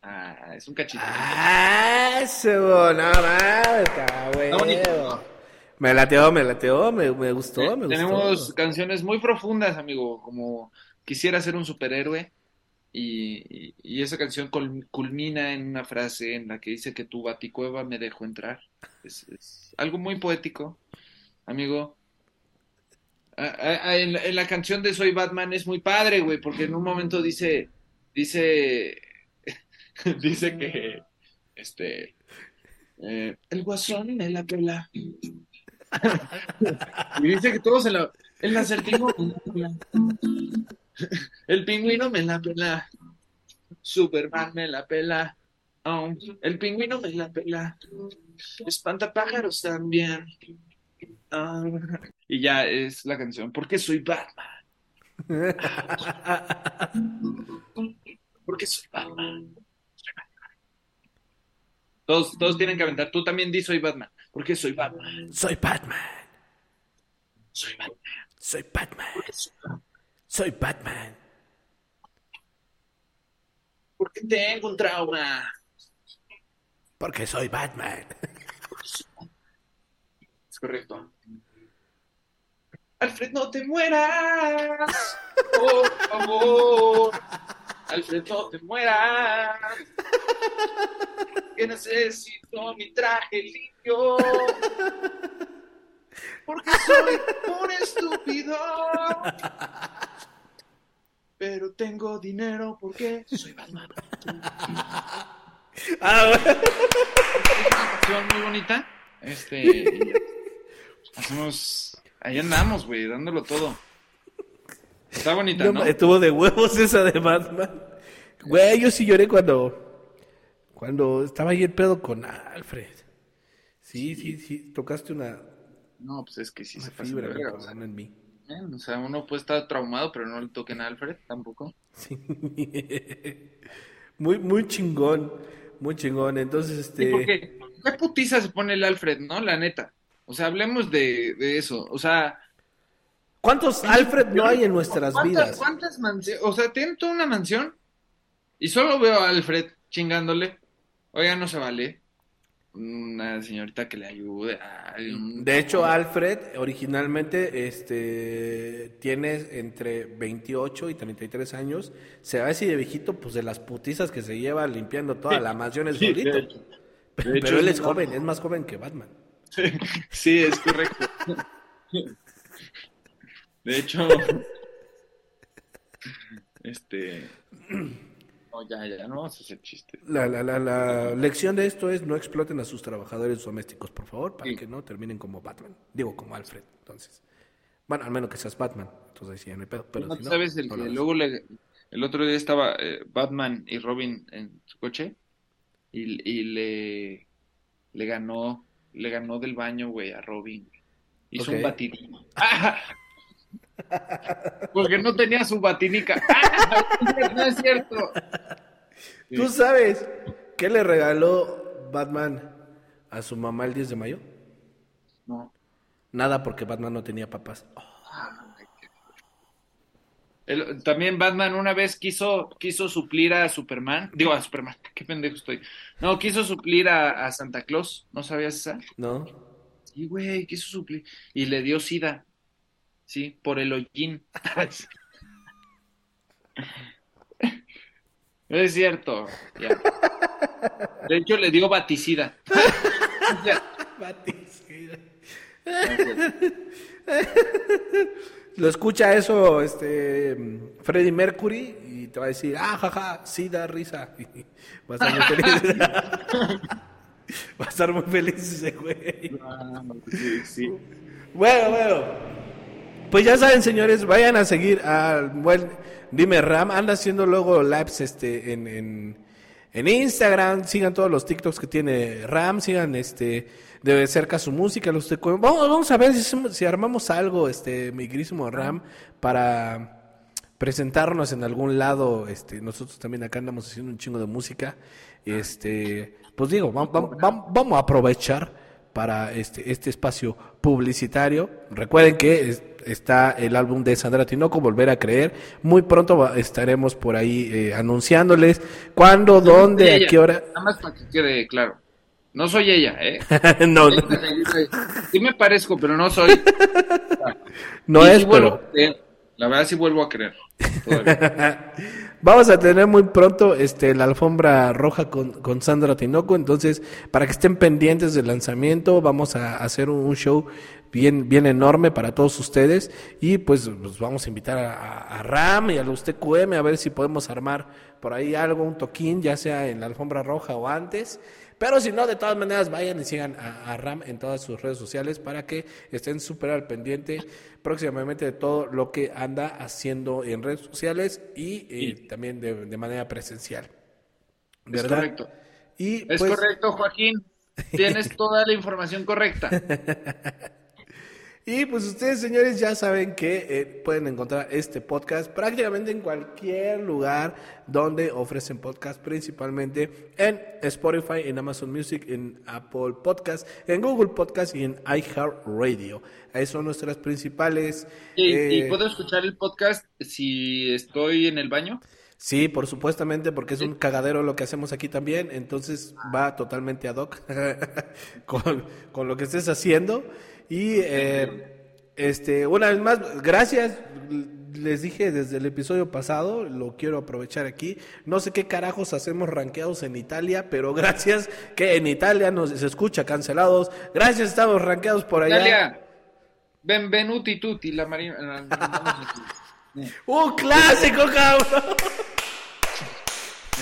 B: Ah, es un cachito.
A: Ah, eso, no bueno. Me lateó, me lateó, me, me gustó,
B: Eh,
A: me
B: Tenemos
A: gustó.
B: canciones muy profundas, amigo, como Quisiera ser un superhéroe. Y, esa canción cul- culmina en una frase en la que dice que tu baticueva me dejó entrar. Es, algo muy poético, amigo. Ah, ah, ah, en, la, canción de Soy Batman es muy padre, güey, porque en un momento dice, dice, dice que, este, eh, el guasón me la pela. Y dice que todos en la, El acertijo. El pingüino me la pela. Superman me la pela. Oh, el pingüino me la pela. Espantapájaros también. Ah, y ya es la canción. ¿Por qué soy Batman? ¿Por qué soy Batman? Todos, todos tienen que aventar. Tú también di soy Batman. ¿Por qué soy Batman?
A: Soy Batman.
B: Soy Batman.
A: Soy Batman.
B: ¿Por qué soy Batman?
A: Soy Batman.
B: Porque tengo un trauma.
A: Porque soy Batman.
B: Es correcto. Alfred, no te mueras. Por favor. Alfred, no te mueras. Que necesito mi traje limpio. Porque soy un estúpido. Pero tengo dinero porque soy Batman.
A: Ah, bueno.
B: Es una canción muy bonita. Este. hacemos. Ahí andamos, güey, dándolo todo. Está bonita,
A: No,
B: ¿no?
A: Estuvo de huevos esa de Batman. Güey, yo sí lloré cuando. Cuando estaba ahí el pedo con Alfred. Sí, sí, sí. Tocaste una,
B: No, pues es que sí
A: una
B: se pasa
A: fibra
B: de
A: mi
B: verga, o sea,
A: en mí.
B: eh, o sea, uno puede estar traumado, pero no le toquen a Alfred tampoco.
A: Sí. muy, muy chingón. Muy chingón. Entonces, este.
B: qué putiza se pone el Alfred, ¿no? La neta. O sea, hablemos de, de eso. O sea,
A: ¿Cuántos Alfred no hay en nuestras
B: ¿cuántas,
A: vidas?
B: ¿Cuántas mansiones? O sea, toda una mansión y solo veo a Alfred chingándole. Oiga, no se vale. Una señorita que le ayude. Ay, un-
A: De hecho, Alfred originalmente este, tiene entre 28 y 33 años. Se va así de viejito, pues de las putizas que se lleva limpiando toda la mansión es
B: Sí,
A: solito.
B: de hecho.
A: Pero,
B: hecho,
A: él
B: es
A: joven, es más joven que Batman.
B: Sí, es correcto. De hecho, este. No, ya, ya, no vamos a hacer chistes.
A: La, la, la, la lección de esto es no exploten a sus trabajadores domésticos, por favor, para
B: Sí.
A: que no terminen como Batman. Digo, como Alfred, entonces. Bueno, al menos que seas Batman, entonces sí, no hay pedo. Pero
B: ¿No
A: si
B: te
A: no,
B: sabes el
A: no
B: que luego le, el otro día estaba eh, Batman y Robin en su coche y, y le, le ganó, le ganó del baño, güey, a Robin. Hizo
A: Ok.
B: un batidín. Porque no tenía su batinica. No es cierto.
A: ¿Tú sabes qué le regaló Batman a su mamá el 10 de mayo?
B: No.
A: Nada, porque Batman no tenía papás.
B: El- también Batman una vez quiso, quiso suplir a Superman. Digo, a Superman. Qué pendejo estoy. No, quiso suplir a, a Santa Claus. ¿No sabías esa?
A: ¿No?
B: Sí, güey, quiso suplir. Y le dio sida. Sí, por el hollín. No es cierto. ya. De hecho, le dio baticida.
A: Lo escucha eso este Freddie Mercury y te va a decir, ah, jaja, sí da risa. Va a estar muy feliz. va a estar muy feliz ese güey.
B: Ah, sí, sí.
A: Bueno, bueno. Pues ya saben, señores, vayan a seguir al buen Dime Ram. Anda haciendo luego lives este, en, en, en Instagram. Sigan todos los TikToks que tiene Ram. Sigan este, de cerca su música. Los te- vamos, vamos a ver si, armamos algo, este, mi querísimo Ram, para presentarnos en algún lado. Este, nosotros también acá andamos haciendo un chingo de música. Este, pues digo, vam- vam- vam- vamos a aprovechar para este, este espacio publicitario. Recuerden que está el álbum de Sandra Tinoco, Volver a Creer. Muy pronto va- estaremos por ahí eh, anunciándoles cuándo, dónde, a qué hora.
B: Nada más para que quede claro. No soy ella, ¿eh?
A: no, no,
B: Sí me parezco, pero no soy.
A: no
B: Y
A: es,
B: sí
A: pero.
B: La verdad sí vuelvo a creer.
A: Vamos a tener muy pronto este la alfombra roja con, con Sandra Tinoco. Entonces, para que estén pendientes del lanzamiento, vamos a hacer un, un show bien, bien enorme para todos ustedes. Y pues, pues vamos a invitar a, a Ram y a los TQM a ver si podemos armar por ahí algo, un toquín, ya sea en la alfombra roja o antes. Pero si no, de todas maneras, vayan y sigan a, a Ram en todas sus redes sociales para que estén súper al pendiente próximamente de todo lo que anda haciendo en redes sociales y eh, también de, de manera presencial.
B: Es
A: ¿Verdad?
B: correcto.
A: Y
B: Es
A: pues,
B: correcto, Joaquín. Tienes toda la información correcta.
A: Y pues ustedes, señores, ya saben que eh, pueden encontrar este podcast prácticamente en cualquier lugar donde ofrecen podcast, principalmente en Spotify, en Amazon Music, en Apple Podcast, en Google Podcast y en iHeartRadio. Ahí son nuestras principales.
B: ¿Y,
A: eh,
B: y puedo escuchar el podcast si estoy en el baño?
A: Sí, por supuestamente, porque es un cagadero lo que hacemos aquí también, entonces va totalmente ad hoc con, con lo que estés haciendo. Y eh, este, una vez más, gracias. Les dije desde el episodio pasado, lo quiero aprovechar aquí. No sé qué carajos hacemos rankeados en Italia, pero gracias que en Italia nos se escucha cancelados. Gracias, estamos rankeados por allá.
B: Italia, benvenuti tutti, la marina.
A: Un clásico, cabrón.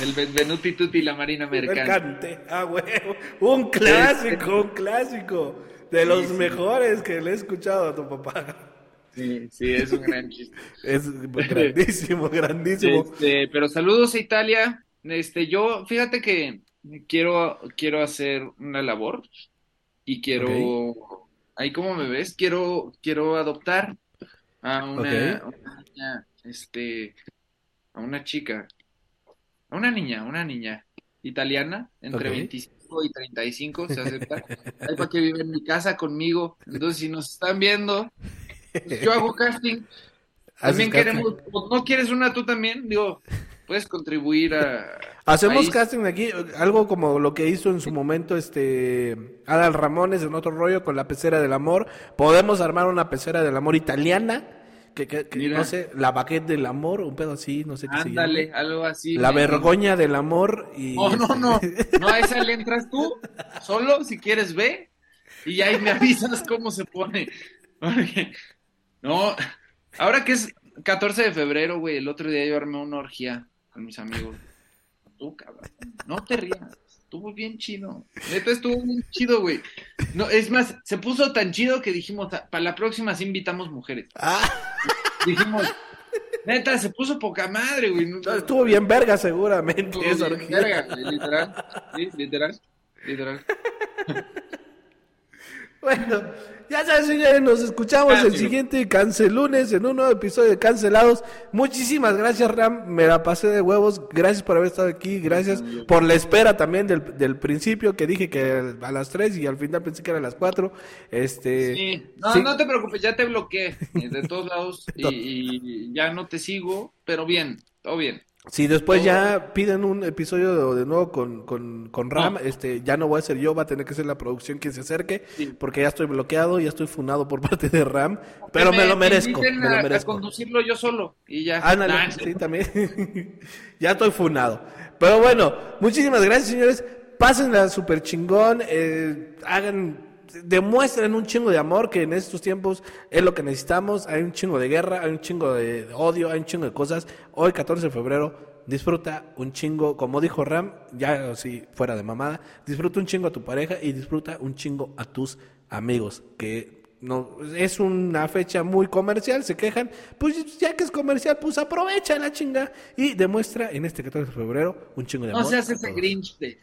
B: El benvenuti tutti, la marina mercante.
A: Mercante, ah, huevo. Un clásico, un clásico. De los mejores que le he escuchado a tu papá.
B: Sí, sí, es un gran chiste.
A: Es grandísimo, grandísimo.
B: Este, pero saludos a Italia. Este, yo, fíjate que quiero, quiero hacer una labor y quiero, ahí como me ves, quiero, quiero adoptar a una, niña, este, a una chica, a una niña, una niña italiana, entre
A: Ok.
B: 25 y 35, se acepta, ahí para que vive en mi casa conmigo. Entonces, si nos están viendo, pues yo hago casting. También queremos, ¿o ¿no quieres una tú también? Digo, puedes contribuir a...
A: Hacemos casting aquí, algo como lo que hizo en su momento este Adal Ramones en otro rollo con la pecera del amor. Podemos armar una pecera del amor italiana, que, que- que
B: Mira.
A: no sé, la baguette del amor, un pedo así, no sé qué.
B: Ándale, algo así.
A: La vergoña del amor y
B: No, no, no. No, a esa le entras tú, solo, si quieres ve, y ahí me avisas cómo se pone. Porque, no, ahora que es 14 de febrero, güey, el otro día yo armé una orgía con mis amigos. Tú, cabrón, no te rías. Estuvo bien chido. Neta, estuvo bien chido, güey. No, es más, se puso tan chido que dijimos, para la próxima sí invitamos mujeres.
A: Ah,
B: Dijimos, neta, se puso poca madre, güey. No-
A: estuvo bien verga seguramente
B: bien verga, güey, literal. Sí, literal. Literal.
A: Bueno, ya saben, señores, nos escuchamos el siguiente Cancelunes en un nuevo episodio de Cancelados. Muchísimas gracias, Ram. Me la pasé de huevos. Gracias por haber estado aquí. Gracias por la espera también del, del principio, que dije que a las 3 y al final pensé que era a las 4. Este,
B: Sí. No,
A: sí.
B: no te preocupes, ya te bloqueé de todos lados y, y ya no te sigo, pero bien, todo bien.
A: Si después ya piden un episodio de, de nuevo con, con, con Ram,
B: No.
A: este, ya no voy a ser yo, va a tener que ser la producción quien se acerque,
B: Sí.
A: porque ya estoy bloqueado, ya estoy funado por parte de Ram, pero me, lo merezco, me
B: a-
A: lo
B: a
A: merezco.
B: conducirlo yo solo y ya.
A: Ándale,
B: Nah,
A: sí, también. ya estoy funado. Pero bueno, muchísimas gracias, señores. Pásenla súper chingón. eh, hagan, demuestren un chingo de amor, que en estos tiempos es lo que necesitamos. Hay un chingo de guerra, hay un chingo de odio, hay un chingo de cosas. Hoy, 14 de febrero, disfruta un chingo, como dijo Ram, ya así fuera de mamada, disfruta un chingo a tu pareja y disfruta un chingo a tus amigos, que no es una fecha muy comercial, se quejan, pues ya que es comercial, pues aprovecha la chinga y demuestra en este 14 de febrero un chingo de
B: No
A: amor.
B: seas
A: a
B: ese. Grinch de.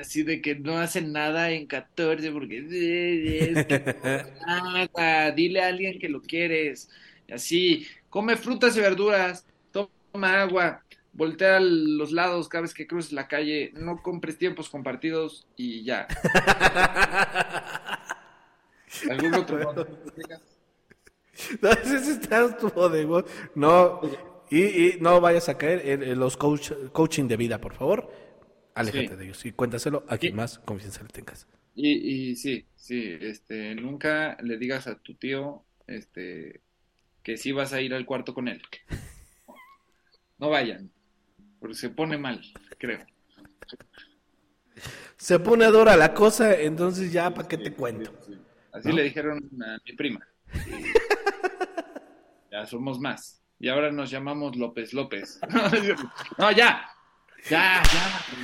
B: Así de que no hacen nada en 14 porque es que nada, dile a alguien que lo quieres. Así, come frutas y verduras, toma agua, voltea a los lados cada vez que cruces la calle, no compres tiempos compartidos y ya. ¿Algún otro?
A: No, ese está de voz. No, y, y no vayas a caer en, en los coach, coaching de vida, por favor. Aléjate
B: Sí.
A: de ellos y cuéntaselo a quien
B: Sí.
A: más confianza le tengas.
B: Y, y sí, sí, este, nunca le digas a tu tío, este, que sí vas a ir al cuarto con él. No vayan, porque se pone mal, creo.
A: se pone dura la cosa, entonces ya, ¿para qué te cuento?
B: Sí. Así le dijeron a mi prima. ya somos más. Y ahora nos llamamos López López. no, ya. Ya,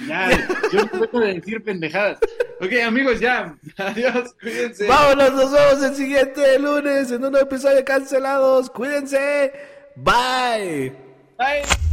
B: ya, ya. Yo no puedo decir pendejadas. Ok, amigos, ya. Adiós, cuídense.
A: Vámonos, nos vemos el siguiente lunes en un episodio de cancelados. Cuídense. Bye.
B: Bye.